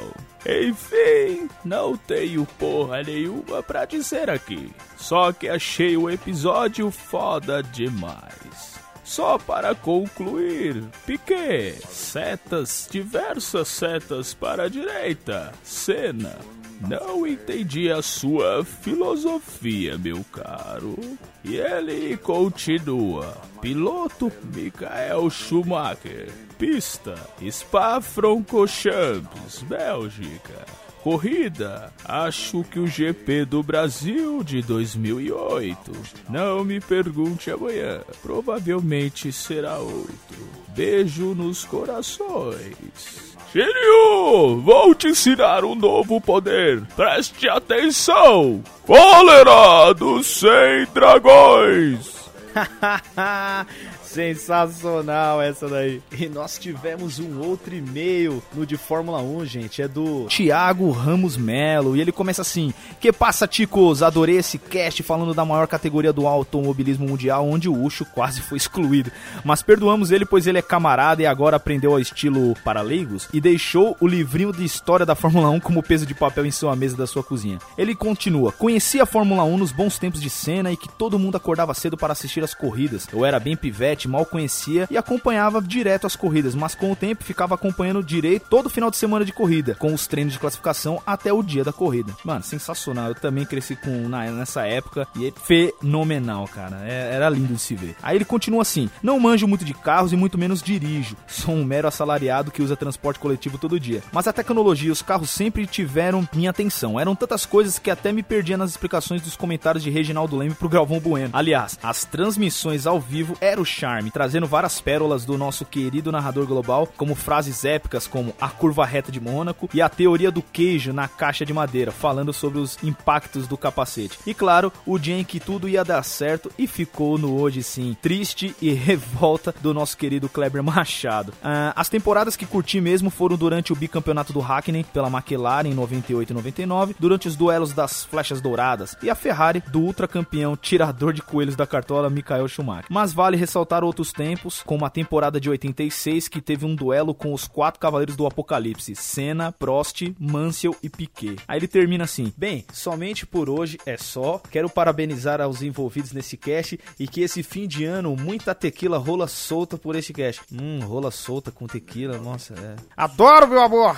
Enfim, não tenho porra nenhuma pra dizer aqui. Só que achei o episódio foda demais. Só para concluir, Piquet, setas, diversas setas para a direita, cena. Não entendi a sua filosofia, meu caro. E ele continua. Piloto Michael Schumacher. Pista Spa-Francorchamps, Bélgica. Corrida, acho que o GP do Brasil de 2008. Não me pergunte amanhã, provavelmente será outro. Beijo nos corações. Shiryu, vou te ensinar um novo poder. Preste atenção. Cólera dos 100 dragões. (laughs) Sensacional essa daí. E nós tivemos um outro e-mail no de Fórmula 1, gente. É do Thiago Ramos Melo. E ele começa assim: Que passa, ticos? Adorei esse cast falando da maior categoria do automobilismo mundial, onde o Ucho quase foi excluído. Mas perdoamos ele, pois ele é camarada e agora aprendeu ao estilo para leigos e deixou o livrinho de história da Fórmula 1 como peso de papel em sua mesa da sua cozinha. Ele continua: Conheci a Fórmula 1 nos bons tempos de cena e que todo mundo acordava cedo para assistir as corridas. Eu era bem pivete, mal conhecia e acompanhava direto as corridas, mas com o tempo ficava acompanhando direito todo final de semana de corrida, com os treinos de classificação até o dia da corrida. Mano, sensacional. Eu também cresci com na, nessa época e é fenomenal, cara. É- era lindo de se ver. Aí ele continua assim: Não manjo muito de carros e muito menos dirijo. Sou um mero assalariado que usa transporte coletivo todo dia. Mas a tecnologia e os carros sempre tiveram minha atenção. Eram tantas coisas que até me perdia nas explicações dos comentários de Reginaldo Leme pro Galvão Bueno. Aliás, as transmissões ao vivo era o charme, trazendo várias pérolas do nosso querido narrador global, como frases épicas como a curva reta de Mônaco e a teoria do queijo na caixa de madeira, falando sobre os impactos do capacete. E claro, o dia em que tudo ia dar certo e ficou no hoje sim, triste e (laughs) revolta do nosso querido Kleber Machado. Ah, as temporadas que curti mesmo foram durante o bicampeonato do Hackney pela McLaren em 98 e 99, durante os duelos das flechas douradas e a Ferrari do ultracampeão tirador de coelhos da cartola Michael Schumacher. Mas vale ressaltar outros tempos, como a temporada de 86 que teve um duelo com os quatro cavaleiros do Apocalipse, Senna, Prost, Mansell e Piquet. Aí ele termina assim: "Bem, somente por hoje é só. Quero parabenizar aos envolvidos nesse cast e que esse fim de ano muita tequila rola solta por este cast. Hum, rola solta com tequila, nossa, é. Adoro, meu amor!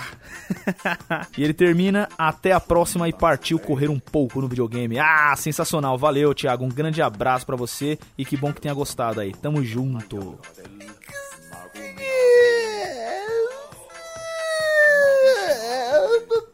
(laughs) e ele termina até a próxima e partiu correr um pouco no videogame. Ah, sensacional. Valeu, Thiago. Um grande abraço pra você e que bom que tenha gostado aí. Tamo junto.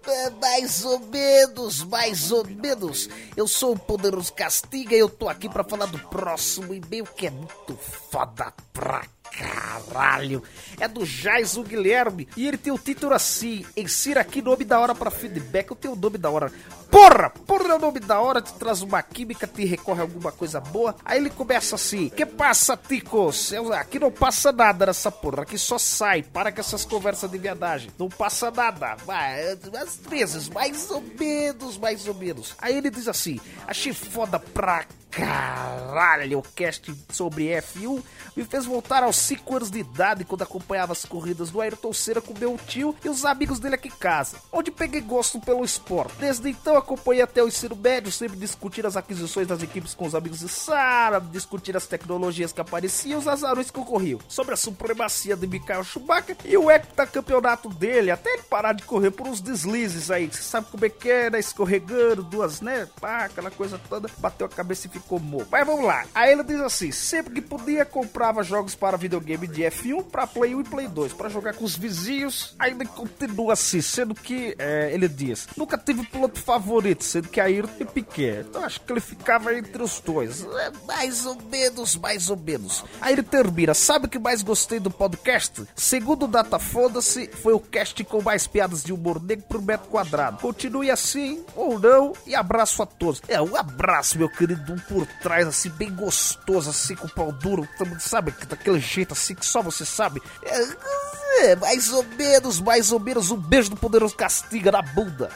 É, Mais ou menos, mais ou menos. Eu sou o Poderoso Castiga e eu tô aqui pra falar do próximo e-mail que é muito foda pra caralho. É do Jaiso Guilherme e ele tem o título assim: Insira aqui nome da hora pra feedback. Eu tenho o nome da hora. Porra! Porra é o nome da hora, te traz uma química, te recorre a alguma coisa boa. Aí ele começa assim: Que passa, ticos? Eu- Aqui não passa nada nessa porra, aqui só sai. Para com essas conversas de viadagem. Não passa nada. Vai, às vezes, mais ou menos, mais ou menos. Aí ele diz assim: Achei foda pra caralho, o cast sobre F1 me fez voltar aos 5 anos de idade quando acompanhava as corridas do Ayrton Senna com meu tio e os amigos dele aqui em casa, onde peguei gosto pelo esporte. Desde então acompanhei até o ensino médio, sempre discutir as aquisições das equipes com os amigos de Sara, discutir as tecnologias que apareciam e os azarões que ocorriam, sobre a supremacia de Michael Schumacher e o heptacampeonato dele, até ele parar de correr por uns deslizes aí, você sabe como é que é, né? Escorregando, duas, né? Pá, aquela coisa toda, bateu a cabeça e ficou morto. Mas vamos lá. Aí ele diz assim: sempre que podia, comprava jogos para videogame de F1 para Play 1 e Play 2, para jogar com os vizinhos. Ainda continua assim, sendo que é, ele diz: nunca tive piloto favorito, sendo que Ayrton e Piquet. Então acho que ele ficava entre os dois. É, mais ou menos, mais ou menos. Aí ele termina: sabe o que mais gostei do podcast? Segundo o Data Foda-se, foi o cast com mais piadas de humor negro por metro quadrado. Continue assim ou não e abraço a todos. É, um abraço, meu querido, um por trás, assim, bem gostoso, assim, com o pau duro, sabe, daquele jeito assim que só você sabe. É, é, mais ou menos, mais ou menos, um beijo do poderoso castiga na bunda.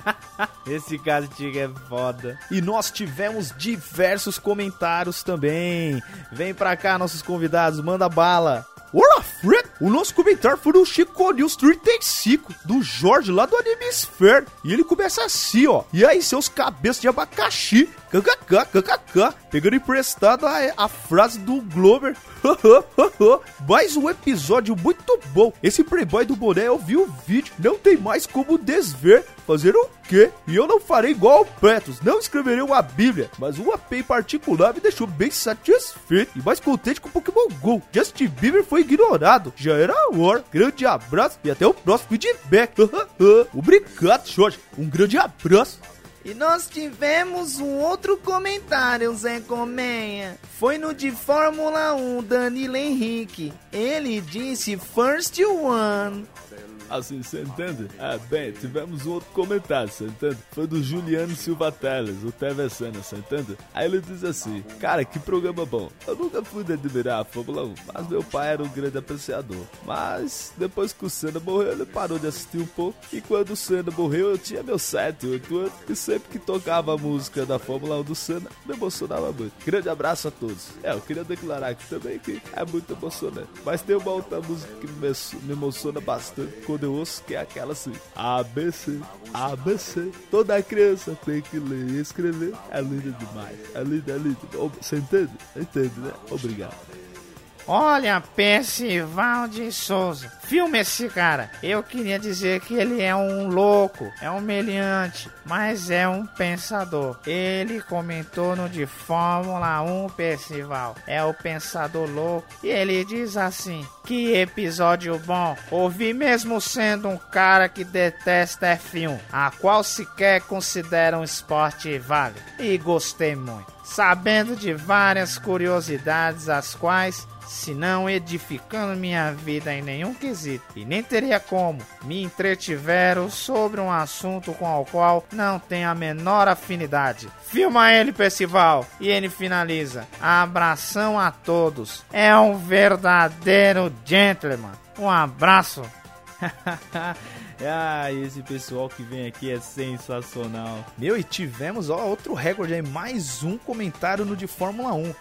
(laughs) Esse castigo é foda. E nós tivemos diversos comentários também. Vem pra cá, nossos convidados, manda bala. Olá, Fred! O nosso comentário foi do Chico News 35, do Jorge lá do Anime Sphere. E ele começa assim, ó. E aí, seus cabeças de abacaxi? KKK, KKK. Pegando emprestado a, a frase do Glover. (laughs) mais um episódio muito bom. Esse playboy do boné, eu vi o vídeo. Não tem mais como desver. Fazer o quê? E eu não farei igual ao Petros. Não escreverei uma bíblia. Mas um AP em particular me deixou bem satisfeito. E mais contente com o Pokémon GO. Justin Bieber foi ignorado. Já era a hora. Grande abraço e até o próximo feedback. (laughs) Obrigado, Jorge. Um grande abraço. E nós tivemos um outro comentário, Zé Gomenha. Foi no de Fórmula 1, Danilo Henrique. Ele disse First One. Assim, você entende? Ah, bem, tivemos um outro comentário, você entende? Foi do Juliano Silva Teles, o TV Cena, você entende? Aí ele diz assim, cara, que programa bom. Eu nunca fui de admirar a Fórmula 1, mas meu pai era um grande apreciador. Mas, depois que o Senna morreu, ele parou de assistir um pouco. E quando o Senna morreu, eu tinha meus 7, 8 anos. E sempre que tocava a música da Fórmula 1 do Senna, me emocionava muito. Grande abraço a todos. É, eu queria declarar aqui também que é muito emocionante. Mas tem uma outra música que me emociona bastante quando eu ouço, que é aquela assim: ABC, ABC. Toda criança tem que ler e escrever. É lindo demais. É lindo, é lindo. Você entende? Entende, né? Obrigado. Olha, Percival de Souza. Filme esse cara. Eu queria dizer que ele é um louco, é um meliante, mas é um pensador. Ele comentou no de Fórmula 1 Percival. É o pensador louco. E ele diz assim: Que episódio bom. Ouvi mesmo sendo um cara que detesta F1, a qual sequer considera um esporte válido. E gostei muito. Sabendo de várias curiosidades, as quais se não edificando minha vida em nenhum quesito, e nem teria como me entretiveram sobre um assunto com o qual não tenho a menor afinidade. Filma ele, Percival, e ele finaliza. Abração a todos. É um verdadeiro gentleman. Um abraço. (laughs) Ah, esse pessoal que vem aqui é sensacional. Meu, e tivemos ó, outro recorde aí, mais um comentário no de Fórmula 1.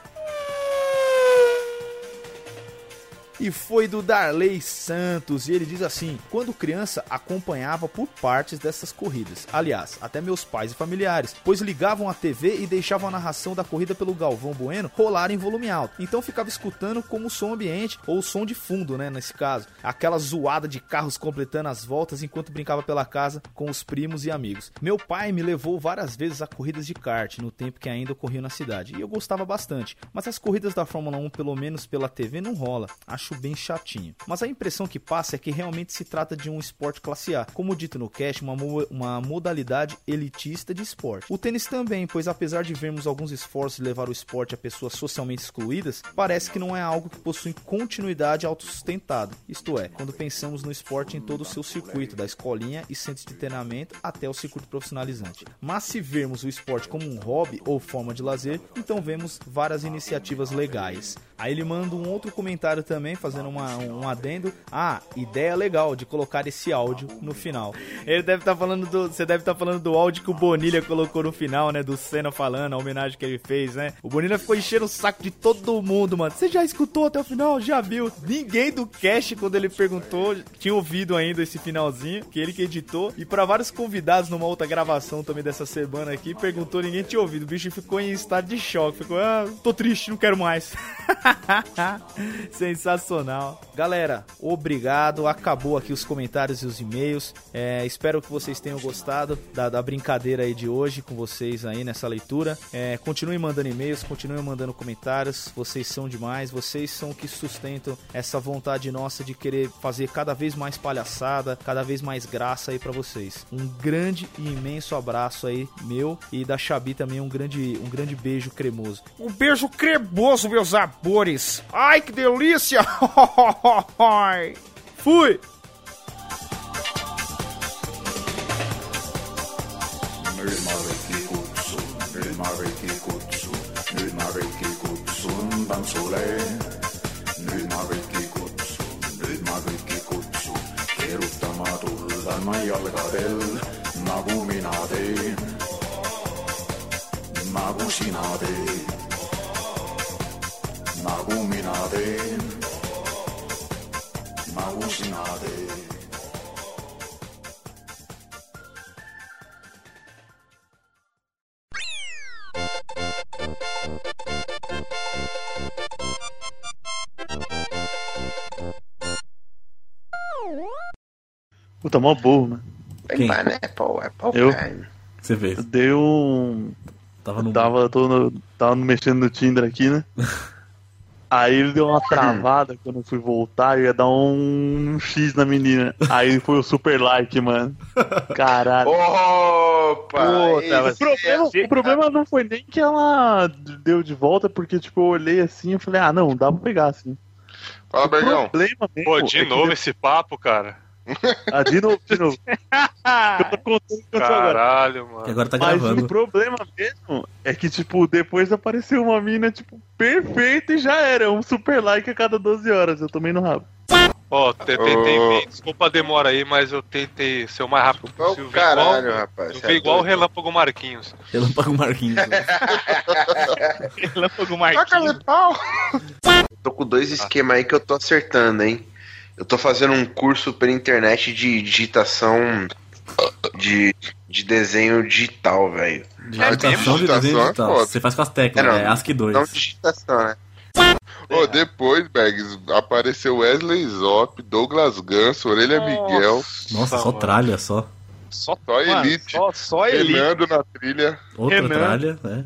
E foi do Darley Santos. E ele diz assim: quando criança, acompanhava por partes dessas corridas. Aliás, até meus pais e familiares, pois ligavam a TV e deixavam a narração da corrida pelo Galvão Bueno rolar em volume alto. Então ficava escutando como som ambiente ou som de fundo, né? Nesse caso, aquela zoada de carros completando as voltas enquanto brincava pela casa com os primos e amigos. Meu pai me levou várias vezes a corridas de kart no tempo que ainda ocorriam na cidade e eu gostava bastante. Mas as corridas da Fórmula 1, pelo menos pela TV, não rola. Acho bem chatinho. Mas a impressão que passa é que realmente se trata de um esporte classe A, como dito no cast, uma, mo uma modalidade elitista de esporte. O tênis também, pois apesar de vermos alguns esforços de levar o esporte a pessoas socialmente excluídas, parece que não é algo que possui continuidade autossustentada. Isto é, quando pensamos no esporte em todo o seu circuito, da escolinha e centros de treinamento até o circuito profissionalizante. Mas se vermos o esporte como um hobby ou forma de lazer, então vemos várias iniciativas legais. Aí ele manda um outro comentário também, fazendo uma, um adendo. Ah, ideia legal de colocar esse áudio no final. Ele deve estar falando do. Você deve estar falando do áudio que o Bonilha colocou no final, né? Do Senna falando, a homenagem que ele fez, né? O Bonilha ficou enchendo o saco de todo mundo, mano. Você já escutou até o final? Já viu? Ninguém do cast, quando ele perguntou, tinha ouvido ainda esse finalzinho, que ele que editou. E para vários convidados numa outra gravação também dessa semana aqui, perguntou, ninguém tinha ouvido. O bicho ficou em estado de choque. Ficou, ah, tô triste, não quero mais. (laughs) Sensacional. Galera, obrigado. Acabou aqui os comentários e os e-mails. É, espero que vocês tenham gostado da, da brincadeira aí de hoje com vocês aí nessa leitura. É, continuem mandando e-mails, continuem mandando comentários. Vocês são demais. Vocês são o que sustentam essa vontade nossa de querer fazer cada vez mais palhaçada, cada vez mais graça aí para vocês. Um grande e imenso abraço aí meu e da Xabi também um grande um grande beijo cremoso. Um beijo cremoso, meus amores. Ai, que delícia. (laughs) Fui! nüüd ma või kikutsu, nüüd ma või kikutsun, tantsule. nüüd ma või kikutsu, nüüd ma või kikutsu, keerutama tulla ma jalgadel, nagu, nagu mina teen, nagu sina teed, nagu mina teen Puta, mó burro, mano. Quem? Pineapple, apple Eu? Você fez? Eu dei um. Tava no. Tava, tô no- tava mexendo no Tinder aqui, né? (laughs) Aí ele deu uma (clears throat) travada quando eu fui voltar, eu ia dar um, X na menina. Aí foi o super like, mano. Caralho. Opa! Puta, o, problema, é- o problema não foi nem que ela deu de volta, porque tipo, eu olhei assim e falei, ah não, dá pra pegar assim. Fala, O Bergão. problema mesmo Pô, de é novo esse papo, cara. (laughs) Ah, de novo, de novo. (laughs) eu tô contando o que aconteceu agora. Caralho, mano. Que agora tá Mas gravando. o problema mesmo é que, tipo, depois apareceu uma mina, tipo, perfeita e já era. Um super like a cada 12 horas. Eu tomei no rabo. Ó, te- tentei ver, desculpa a demora aí, mas eu tentei ser o mais rápido possível. caralho, igual, rapaz, Eu vi é igual o. Relâmpago Marquinhos. Relâmpago Marquinhos. (laughs) Relâmpago Taca-lhe pau. Tô com dois esquemas aí que eu tô acertando, hein? Eu tô fazendo um curso pela internet de digitação de, de desenho digital, velho. Digitação de desenho Digitação é digital. foda. Você faz com as teclas, É, é, não, ASCII 2. Não digitação, né? Ô, depois, Bags, apareceu Wesley Zop, Douglas Ganso, Orelha Miguel. Nossa, só mano. tralha, só. Só, Só Elite. Só, só ele. Renando na trilha. Outra Renan. tralha, né?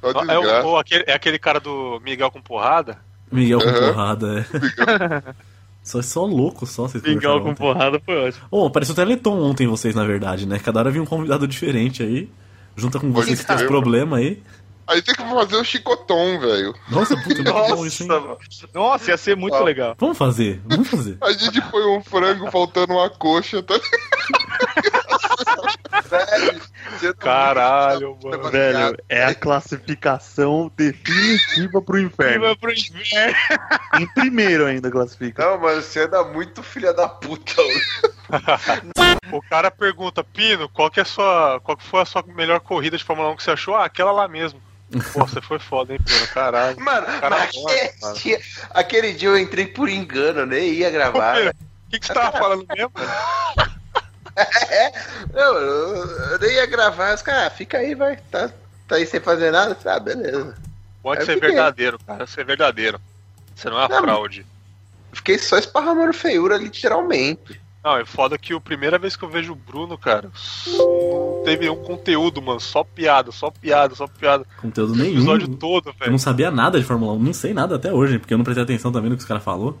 Só É, o- o- aquele, é aquele cara do Miguel com porrada? Miguel com Aham. porrada, é. (laughs) Só, só louco, só vocês conversaram com ontem. porrada foi ótimo. Ô, pareceu o Teleton ontem vocês, na verdade, né? Cada hora vinha um convidado (laughs) diferente aí. Junta com vocês que tem os crer. problemas aí. Aí tem que fazer o chicotom, velho. Nossa, puta, muito bom isso, hein? Nossa, ia ser muito Ó. legal. Vamos fazer, vamos fazer. A gente põe um frango faltando uma coxa, tá? (laughs) Caralho, mano. Velho, é a classificação definitiva pro inferno. Pro inferno. Em primeiro ainda classifica. Não, mano, você anda muito filha da puta. (laughs) O cara pergunta, Pino, qual que é a sua. Qual que foi a sua melhor corrida de Fórmula 1 que você achou? Ah, aquela lá mesmo. Pô, você foi foda, hein, Pino? Caralho. (laughs) Mano, (laughs) Cara, mas bom, cara. aquele, dia, aquele dia eu entrei por engano, nem ia gravar. O que, que você tava falando mesmo? (laughs) É, eu, eu, eu nem ia gravar. Os caras, ah, fica aí, vai. Tá, tá aí sem fazer nada? Ah, beleza. Pode Eu ser fiquei. verdadeiro, cara. Ser verdadeiro. Você não é Não, fraude. Fiquei só esparramando feiura, literalmente. Não, é foda que a primeira vez que eu vejo o Bruno, cara, não teve um conteúdo, mano. Só piada, só piada, só piada. Conteúdo nenhum. O episódio todo, velho. Eu não sabia nada de Fórmula 1, não sei nada até hoje, porque eu não prestei atenção também no que os caras falaram.